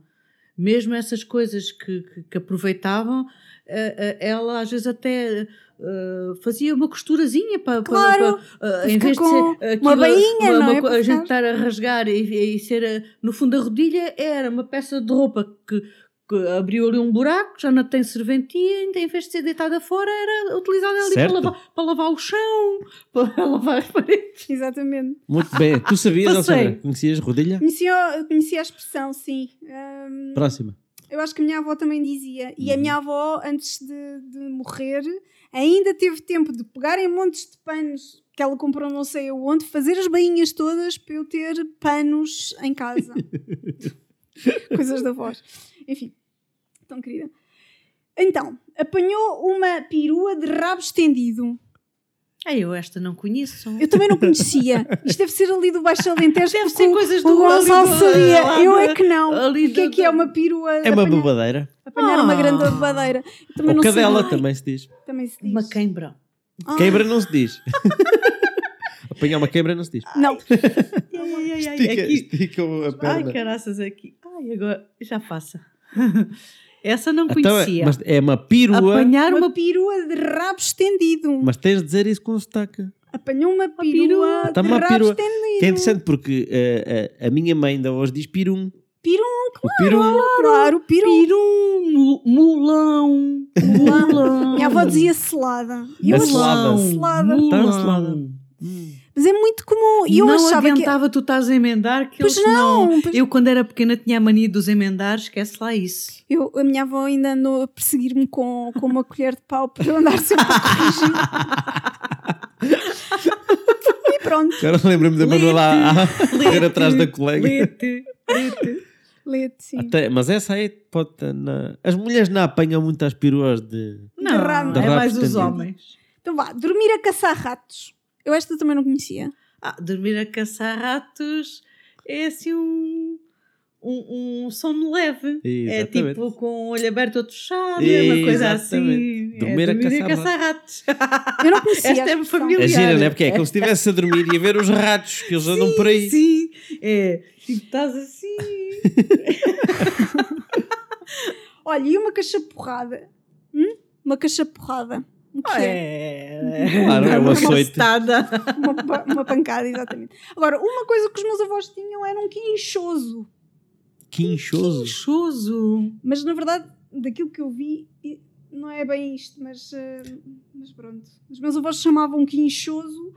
Mesmo essas coisas que, que, que aproveitavam, ah, ela às vezes até ah, fazia uma costurazinha para, Claro, para, para em ficar vez de ser uma aquilo, bainha, não é? co- Para a gente estar a rasgar e, e ser ah, no fundo a rodilha era uma peça de roupa que, que abriu ali um buraco, já não tem serventia, ainda em vez de ser deitada fora, era utilizada ali para lavar, para lavar o chão, para lavar as paredes. Exatamente. Muito bem. Tu sabias. Alexandra? Conhecias rodilha? Conhecia, conhecia a expressão, sim. Ahm, Próxima. Eu acho que a minha avó também dizia. E a minha avó, antes de, de morrer, ainda teve tempo de pegar em montes de panos que ela comprou não sei aonde, fazer as bainhas todas para eu ter panos em casa. Coisas da voz. Enfim, tão querida. Então, apanhou uma perua de rabo estendido. Ah, eu esta não conheço. Eu também não conhecia. Isto deve ser ali do Baixo Alentejo. Deve porque ser coisas do- Gonçalo lá Eu é que não. ali o que é que é uma perua? É uma apanhar- bobadeira. Apanhar uma Ah. grande bobadeira. Também Ou não cadela sabia. também se diz. Também se diz. Uma queimbra. Ah, Quebra não se diz. Apanhar uma quebra não se diz. Não, Ai, ai, ai, Estica, aqui. estica a Ai, perna. caraças, aqui. Ai, agora já passa. Essa não Então, é- conhecia. mas é uma perua, Apanhar uma uma. perua de rabo estendido. mas tens de dizer isso com sotaque. Apanhou uma perua. perua Então, de uma rabo perua. estendido. Que é interessante porque eh, eh, a minha mãe ainda hoje diz pirum. Pirum, O peru. claro, pirum. Pirum, mu- mulão. Mulão. Minha avó dizia selada. E eu selada. selada. Tá selada. Mulão. Mas é muito comum. E eu não achava que. adiantava tu estás a emendar que Pois eles não. não, pois- Eu, quando era pequena, tinha a mania dos emendar, esquece lá isso. Eu, a minha avó ainda andou a perseguir-me com, com uma colher de pau para eu andar sempre a corrigir. e pronto, Agora lembro-me da Manuela a, a correr atrás da colega. Lete, lete. lete, sim. Até- mas essa aí pode. na- As mulheres não apanham muitas peruas de. Não, rabo. De é rabo mais os homens. Então vá, dormir a caçar ratos. Eu esta também não conhecia. Ah, dormir a caçar ratos é assim um, um, um sono leve. É Exatamente. tipo com o olho aberto, outro fechado, é uma coisa assim. Exatamente. É Dormir a caçar ratos. Eu não conhecia. Esta a é familiar. É gira, não é? Porque é como se estivesse a dormir e a ver os ratos que eles andam por aí. Sim, é. Tipo, estás assim. Olha, e uma cachaporrada? Hum? Uma cachaporrada. É? É. Claro, é uma. Uma, pa- uma pancada, exatamente. Agora, uma coisa que os meus avós tinham era um quinchoso. Quinchoso. Inchoso. Mas na verdade, daquilo que eu vi, não é bem isto, mas, eh, mas pronto. Os meus avós chamavam quinchoso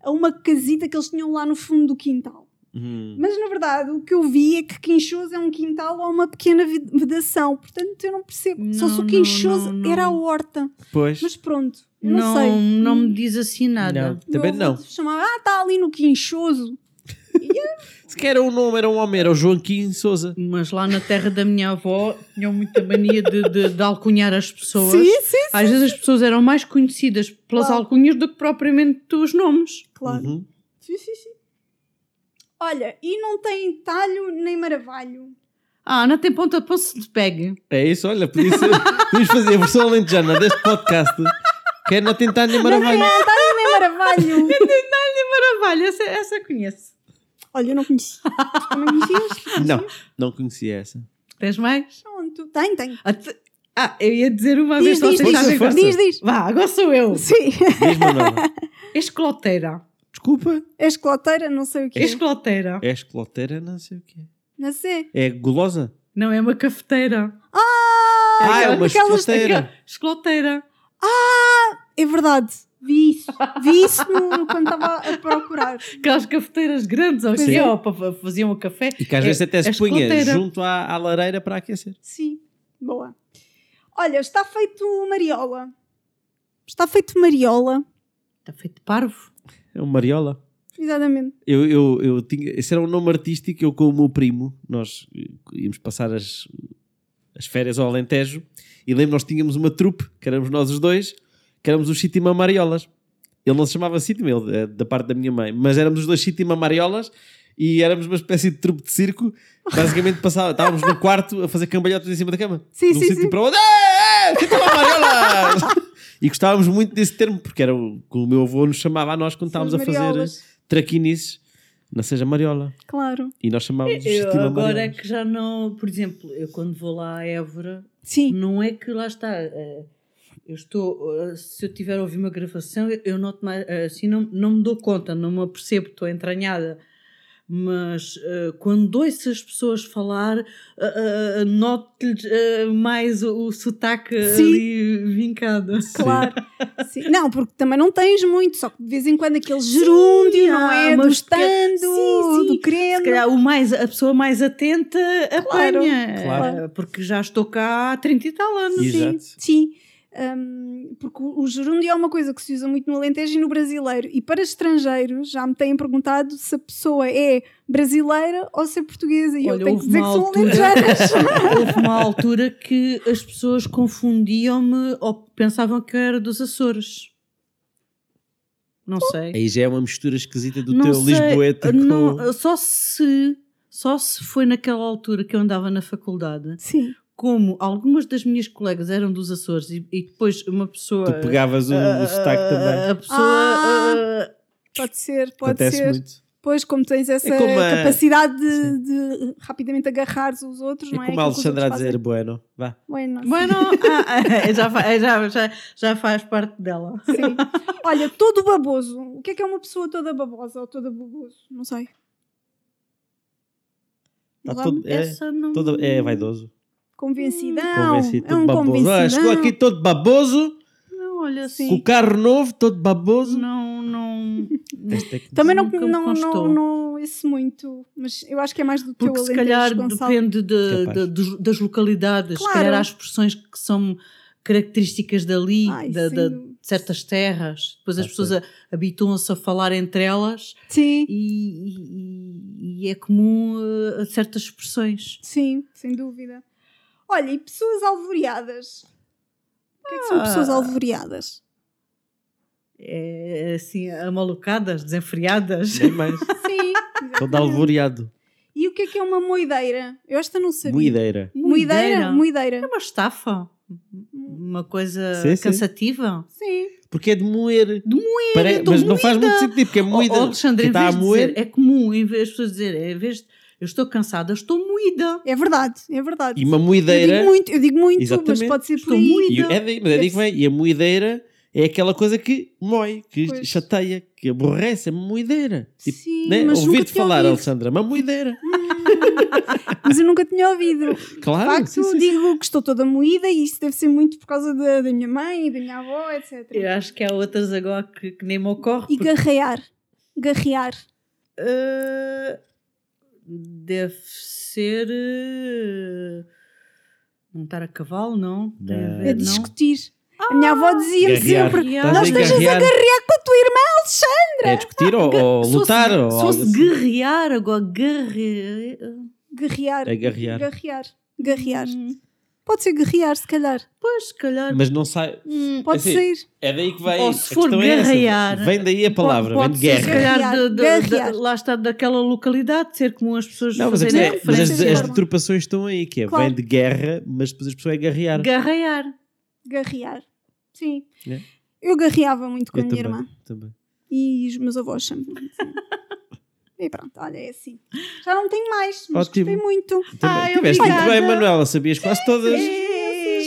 a uma casita que eles tinham lá no fundo do quintal. Hum. Mas na verdade, o que eu vi é que quinchoso é um quintal ou uma pequena vedação. Portanto, eu não percebo. Só se Não, o quinchoso não, não, era a não. horta. Pois. Mas pronto, não, Não, sei. não me diz assim nada. Não, também não. Chamava, ah, está ali no quinchoso. Se era um nome, era um homem, era o Joaquim Souza. Mas lá na terra da minha avó tinham muita mania de, de, de alcunhar as pessoas. Sim, sim, sim. Às vezes as pessoas eram mais conhecidas pelas Claro. alcunhas do que propriamente os nomes. Claro. Uhum. Sim, sim, sim. Olha, e não tem talho nem maravalho. Ah, não tem ponta para se te pegue. É isso, olha, podia ser. Fazer a versão alentejana deste podcast. Que é não tentar nem Não maravilha. tem talho nem maravalho. Maravilha, essa, essa conheço. Olha, eu não conhecia. Também conhecias? Não, não conhecia essa. Tens mais? Pronto. Tem, tem. Ah, eu ia dizer uma Diz, vez só diz, vocês diz, sabem diz, diz. Vá, agora sou eu. Sim. Diz, Manuela. Escloteira. Desculpa. É escloteira, não sei o que é. Escloteira. É escloteira, não sei o que é. Não sei. É gulosa? Não é uma cafeteira. Ah, Ah, é uma aquelas- escloteira. Aquela- Escloteira. É verdade. Vi isso. Vi isso no- quando estava a procurar. Aquelas cafeteiras grandes, ou assim, é. ó, faziam o café. E que às É- vezes até é se punha escloteira. junto à, à lareira para aquecer. Sim. Boa. Olha, está feito mariola. Está feito mariola. Está feito parvo. É um mariola. Exatamente. Eu, eu, eu tinha, esse era um nome artístico. Eu, com o meu primo, nós eh, íamos passar as, as férias ao Alentejo. E lembro, nós tínhamos uma trupe, que éramos nós os dois, que éramos os Sítima Mariolas. Ele não se chamava Sítima, ele é da parte da minha mãe, mas éramos os dois Sítima Mariolas e éramos uma espécie de trupe de circo. Basicamente, passava, estávamos no quarto a fazer cambalhotas em cima da cama. Sim, de um sim, sítio sim. para outro. "É, é, Sítima Mariolas! e gostávamos muito desse termo, porque era o que o meu avô nos chamava a nós quando estávamos a fazer traquinices na Seja Mariola. Claro. E nós chamávamos de Eu Sítima agora é Mariolas. que já não. Por exemplo, eu quando vou lá a Évora, Sim. não é que lá está. eh, Eu estou. eh, Se eu tiver a ouvir uma gravação, eu- eu noto mais. eh, Assim, não, não me dou conta, não me apercebo, estou entranhada. Mas eh, quando ouço as pessoas falar, eh, eh, noto-lhes eh, mais o, o sotaque Sim. ali vincado. Claro. Sim. Não, porque também não tens muito, só que de vez em quando aquele gerúndio, não é? ah, Do mas estando, porque- Sim, sim. do creme. Se calhar o mais, a pessoa mais atenta Claro, apanha. claro. eh, Porque já estou cá há 30 e tal anos. Exato. Sim. Hum, porque o gerúndio é uma coisa que se usa muito no Alentejo e no brasileiro. E para estrangeiros já me têm perguntado se a pessoa é brasileira ou se é portuguesa. E Olha, eu tenho que dizer que uma são altura- alentejanas. Houve uma altura que as pessoas confundiam-me ou pensavam que eu era dos Açores. Não sei. Aí já é uma mistura esquisita do não teu sei. Lisboeta com... Não, só se só se foi naquela altura que eu andava na faculdade Sim. Como algumas das minhas colegas eram dos Açores e, e depois uma pessoa Tu pegavas o, ah, o sotaque ah, também. a pessoa Ah, ah, Pode ser, pode Acontece ser. muito. Pois, como tens essa É como a- capacidade de, de rapidamente agarrares os outros, É não é? como a Alexandra a dizer, bueno, vá. Bueno, Bueno, ah, ah, já, fa- já, já, já faz parte dela. sim. Olha, todo baboso. O que é que é uma pessoa toda babosa ou toda baboso? Não sei. Tá todo, é, Essa não. todo- é vaidoso. Convencidão. Convencido, é um baboso. Ah, convencidão. chegou aqui todo baboso, Não, olha assim. com o carro novo, todo baboso. Não, não. Também não, não, não, não esse muito, mas eu acho que é mais do teu Porque se calhar Gonçalo. depende de- de- das localidades, se Claro. calhar há expressões que são características dali, Ai, da- da- de certas terras. Depois as Ah, pessoas a- habituam-se a falar entre elas Sim, e, e- e é comum a certas expressões. sim, sem dúvida. Olha, e pessoas alvoriadas? O que é que são Ah. pessoas alvoriadas? É assim, amalucadas, desenfreadas. Nem mais. Sim. Todo alvoriado. E o que é que é uma moideira? Eu esta não sabia. Moideira. Moideira? É Moideira. uma estafa. Uma coisa Sim, cansativa. Sim. Porque é de moer. De moer, Pare- Mas não faz moída. muito sentido, porque é moída. Oh, Alexandre, que em está a moer. dizer, é comum, em vez de pessoas dizerem, em vez de eu estou cansada, estou moída. É verdade, é verdade. E uma Eu moideira. digo muito, eu digo muito, mas pode ser por Estou aí. moída. E, é daí, mas é que vem. E a moideira é aquela coisa que mói, que Pois. chateia, que aborrece. É uma moideira. Tipo, Sim, né? mas tinha falar, ouvido. Alexandra, uma moideira. Mas eu nunca tinha ouvido. Claro. De facto, sim, sim, sim. digo que estou toda moída e isso deve ser muito por causa da, da minha mãe e da minha avó, etc. Eu acho que há outras agora que, que nem me ocorre. E porque, garrear. Garrear. uh, deve ser. montar a cavalo, não? Tem a Não. ver, É não? discutir. a minha avó dizia-me Garrear. sempre: Estás Não a estejas a garrear. garrear com a tua irmã, Alexandre. É discutir ou, ou Se fosse- lutar. ou Se fosse assim. guerrear, agora guerrear. Garrear. É garrear. Garrear. Garrear. Hum, Pode ser garrear, se calhar. Pois, se calhar. Mas não sai. hum, Pode Assim, ser. É daí que vem. Ou se for é essa. garrear, Vem daí a palavra, pode, vem de pode ser, se guerra. calhar, de- de- de- lá está daquela localidade, ser comum as pessoas Não, mas, a fazerem é- mas as, as deturpações estão aí, que é Claro. vem de guerra, mas depois a pessoa é garrear. Garrear. Garrear. Sim. É. Eu garreava muito com Eu a minha também, irmã. também. E os meus avós sempre. e pronto, olha, é assim. Já não tenho mais, mas Ótimo. gostei muito. Também. Ai, Tiveste muito obrigada. bem, Manuela, sabias quase todas.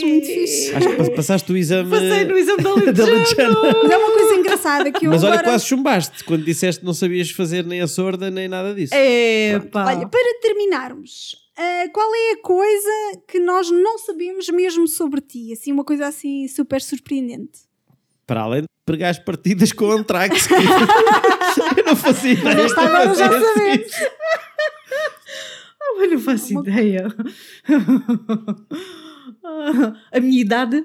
Muito fixe. Acho que pas- passaste o exame Passei no exame da. Alentejano. Mas é uma coisa engraçada que eu Mas olha, agora... quase chumbaste quando disseste que não sabias fazer nem a sorda nem nada disso. Epá. Olha, para terminarmos, ah, qual é a coisa que nós não sabemos mesmo sobre ti? Assim, uma coisa assim super surpreendente. Para além de pregar as partidas com o Antrax. fazia ideia. Esta agora já sabemos. Ah, eu não faço ideia. a minha idade?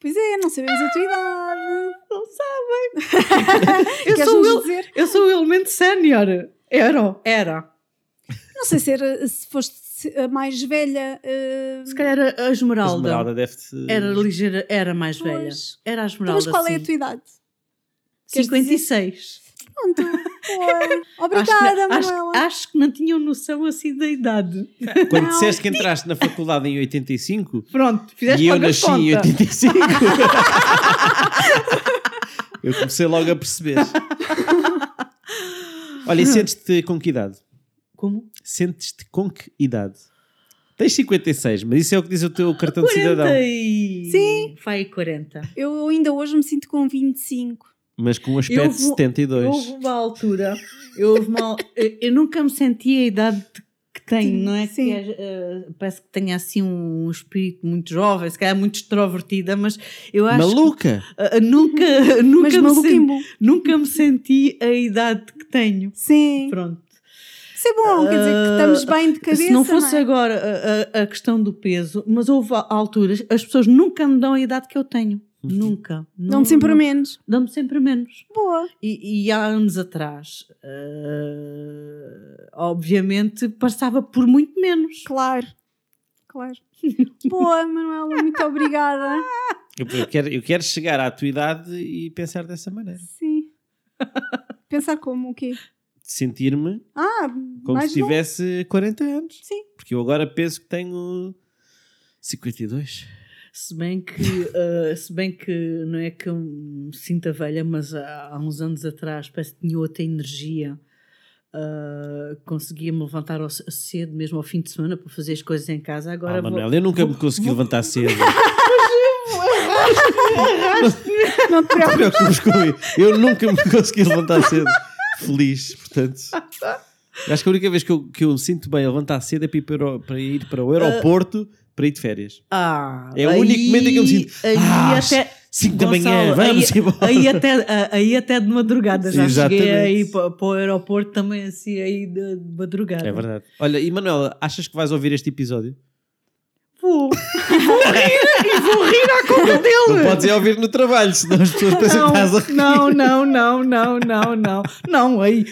Pois é, não sabemos a tua idade. Não sabem. eu, sou el- eu sou o elemento sénior. Era. Era. Não sei se, era, se foste a mais velha. ah, Se calhar a- a A Esmeralda. Esmeralda deve-te. Era ligeira, era mais velha. Pois. Era a então, Esmeralda. mas qual é a sim. tua idade? Queres 56. Pronto. Boa. Acho que, Obrigada, não- acho, acho que não tinham noção assim da idade. Quando Não. disseste que entraste na faculdade em 85 Pronto, fizeste e eu logo a nasci conta. em 85, eu comecei logo a perceber. Olha, e sentes-te com que idade? Como? Sentes-te com que idade? Tens 56, mas isso é o que diz o teu cartão de 40 cidadão. e... Sim. Vai 40. Eu ainda hoje me sinto com 25. Mas com um aspecto de vou- 72. Houve uma altura, eu, houve uma- eu- eu nunca me senti a idade que tenho, não é? Sim. Que é, eh, parece que tenho assim um espírito muito jovem, se calhar muito extrovertida, mas eu acho Maluca! que eh, nunca, nunca, Mas me senti, nunca me senti a idade que tenho. Sim. Pronto. Isso é bom, quer dizer que estamos bem de cabeça. Se não fosse é? agora a, a- a questão do peso, mas houve alturas, as pessoas nunca me dão a idade que eu tenho. Nunca. Dão-me sempre a menos. Dão-me sempre a menos. Boa. E, e há anos atrás, eh, obviamente, passava por muito menos. Claro. Claro. Boa, Manuela, muito obrigada. Eu, eu quero, eu quero chegar à tua idade e pensar dessa maneira. Sim. Pensar como o quê? Sentir-me Ah, como se tivesse 40 anos. Sim. Porque eu agora penso que tenho 52. Se bem que, eh, se bem que não é que eu me sinta velha, mas há, há uns anos atrás parece que tinha outra energia. eh, conseguia-me levantar ao- cedo, mesmo ao fim de semana, para fazer as coisas em casa. Agora Ah, vou- Manuel, eu nunca me consegui levantar cedo. Te Não te preocupes. preocupes comigo. Eu nunca me consegui levantar cedo. Feliz, portanto. Acho que a única vez que eu, que eu me sinto bem a levantar cedo é para ir para o, para ir para o aeroporto para ir de férias. Ah, É o único momento em que eu me sinto, Aí "Ah, até. cinco da manhã, vamos aí, embora." aí até, aí até de madrugada. Já cheguei Exatamente. aí para, para o aeroporto também assim aí de, de madrugada. É verdade. Olha, e Manuela, achas que vais ouvir este episódio? Vou. E vou rir, e vou rir à conta dele. Não podes ir ouvir no trabalho, senão as pessoas pensam que estás a rir. Não, não, não, não, não, não. Não, aí.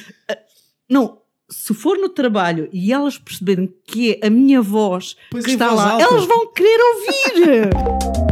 Não. Se for no trabalho e elas perceberem que é a minha voz Pois que está lá, elas vão querer ouvir.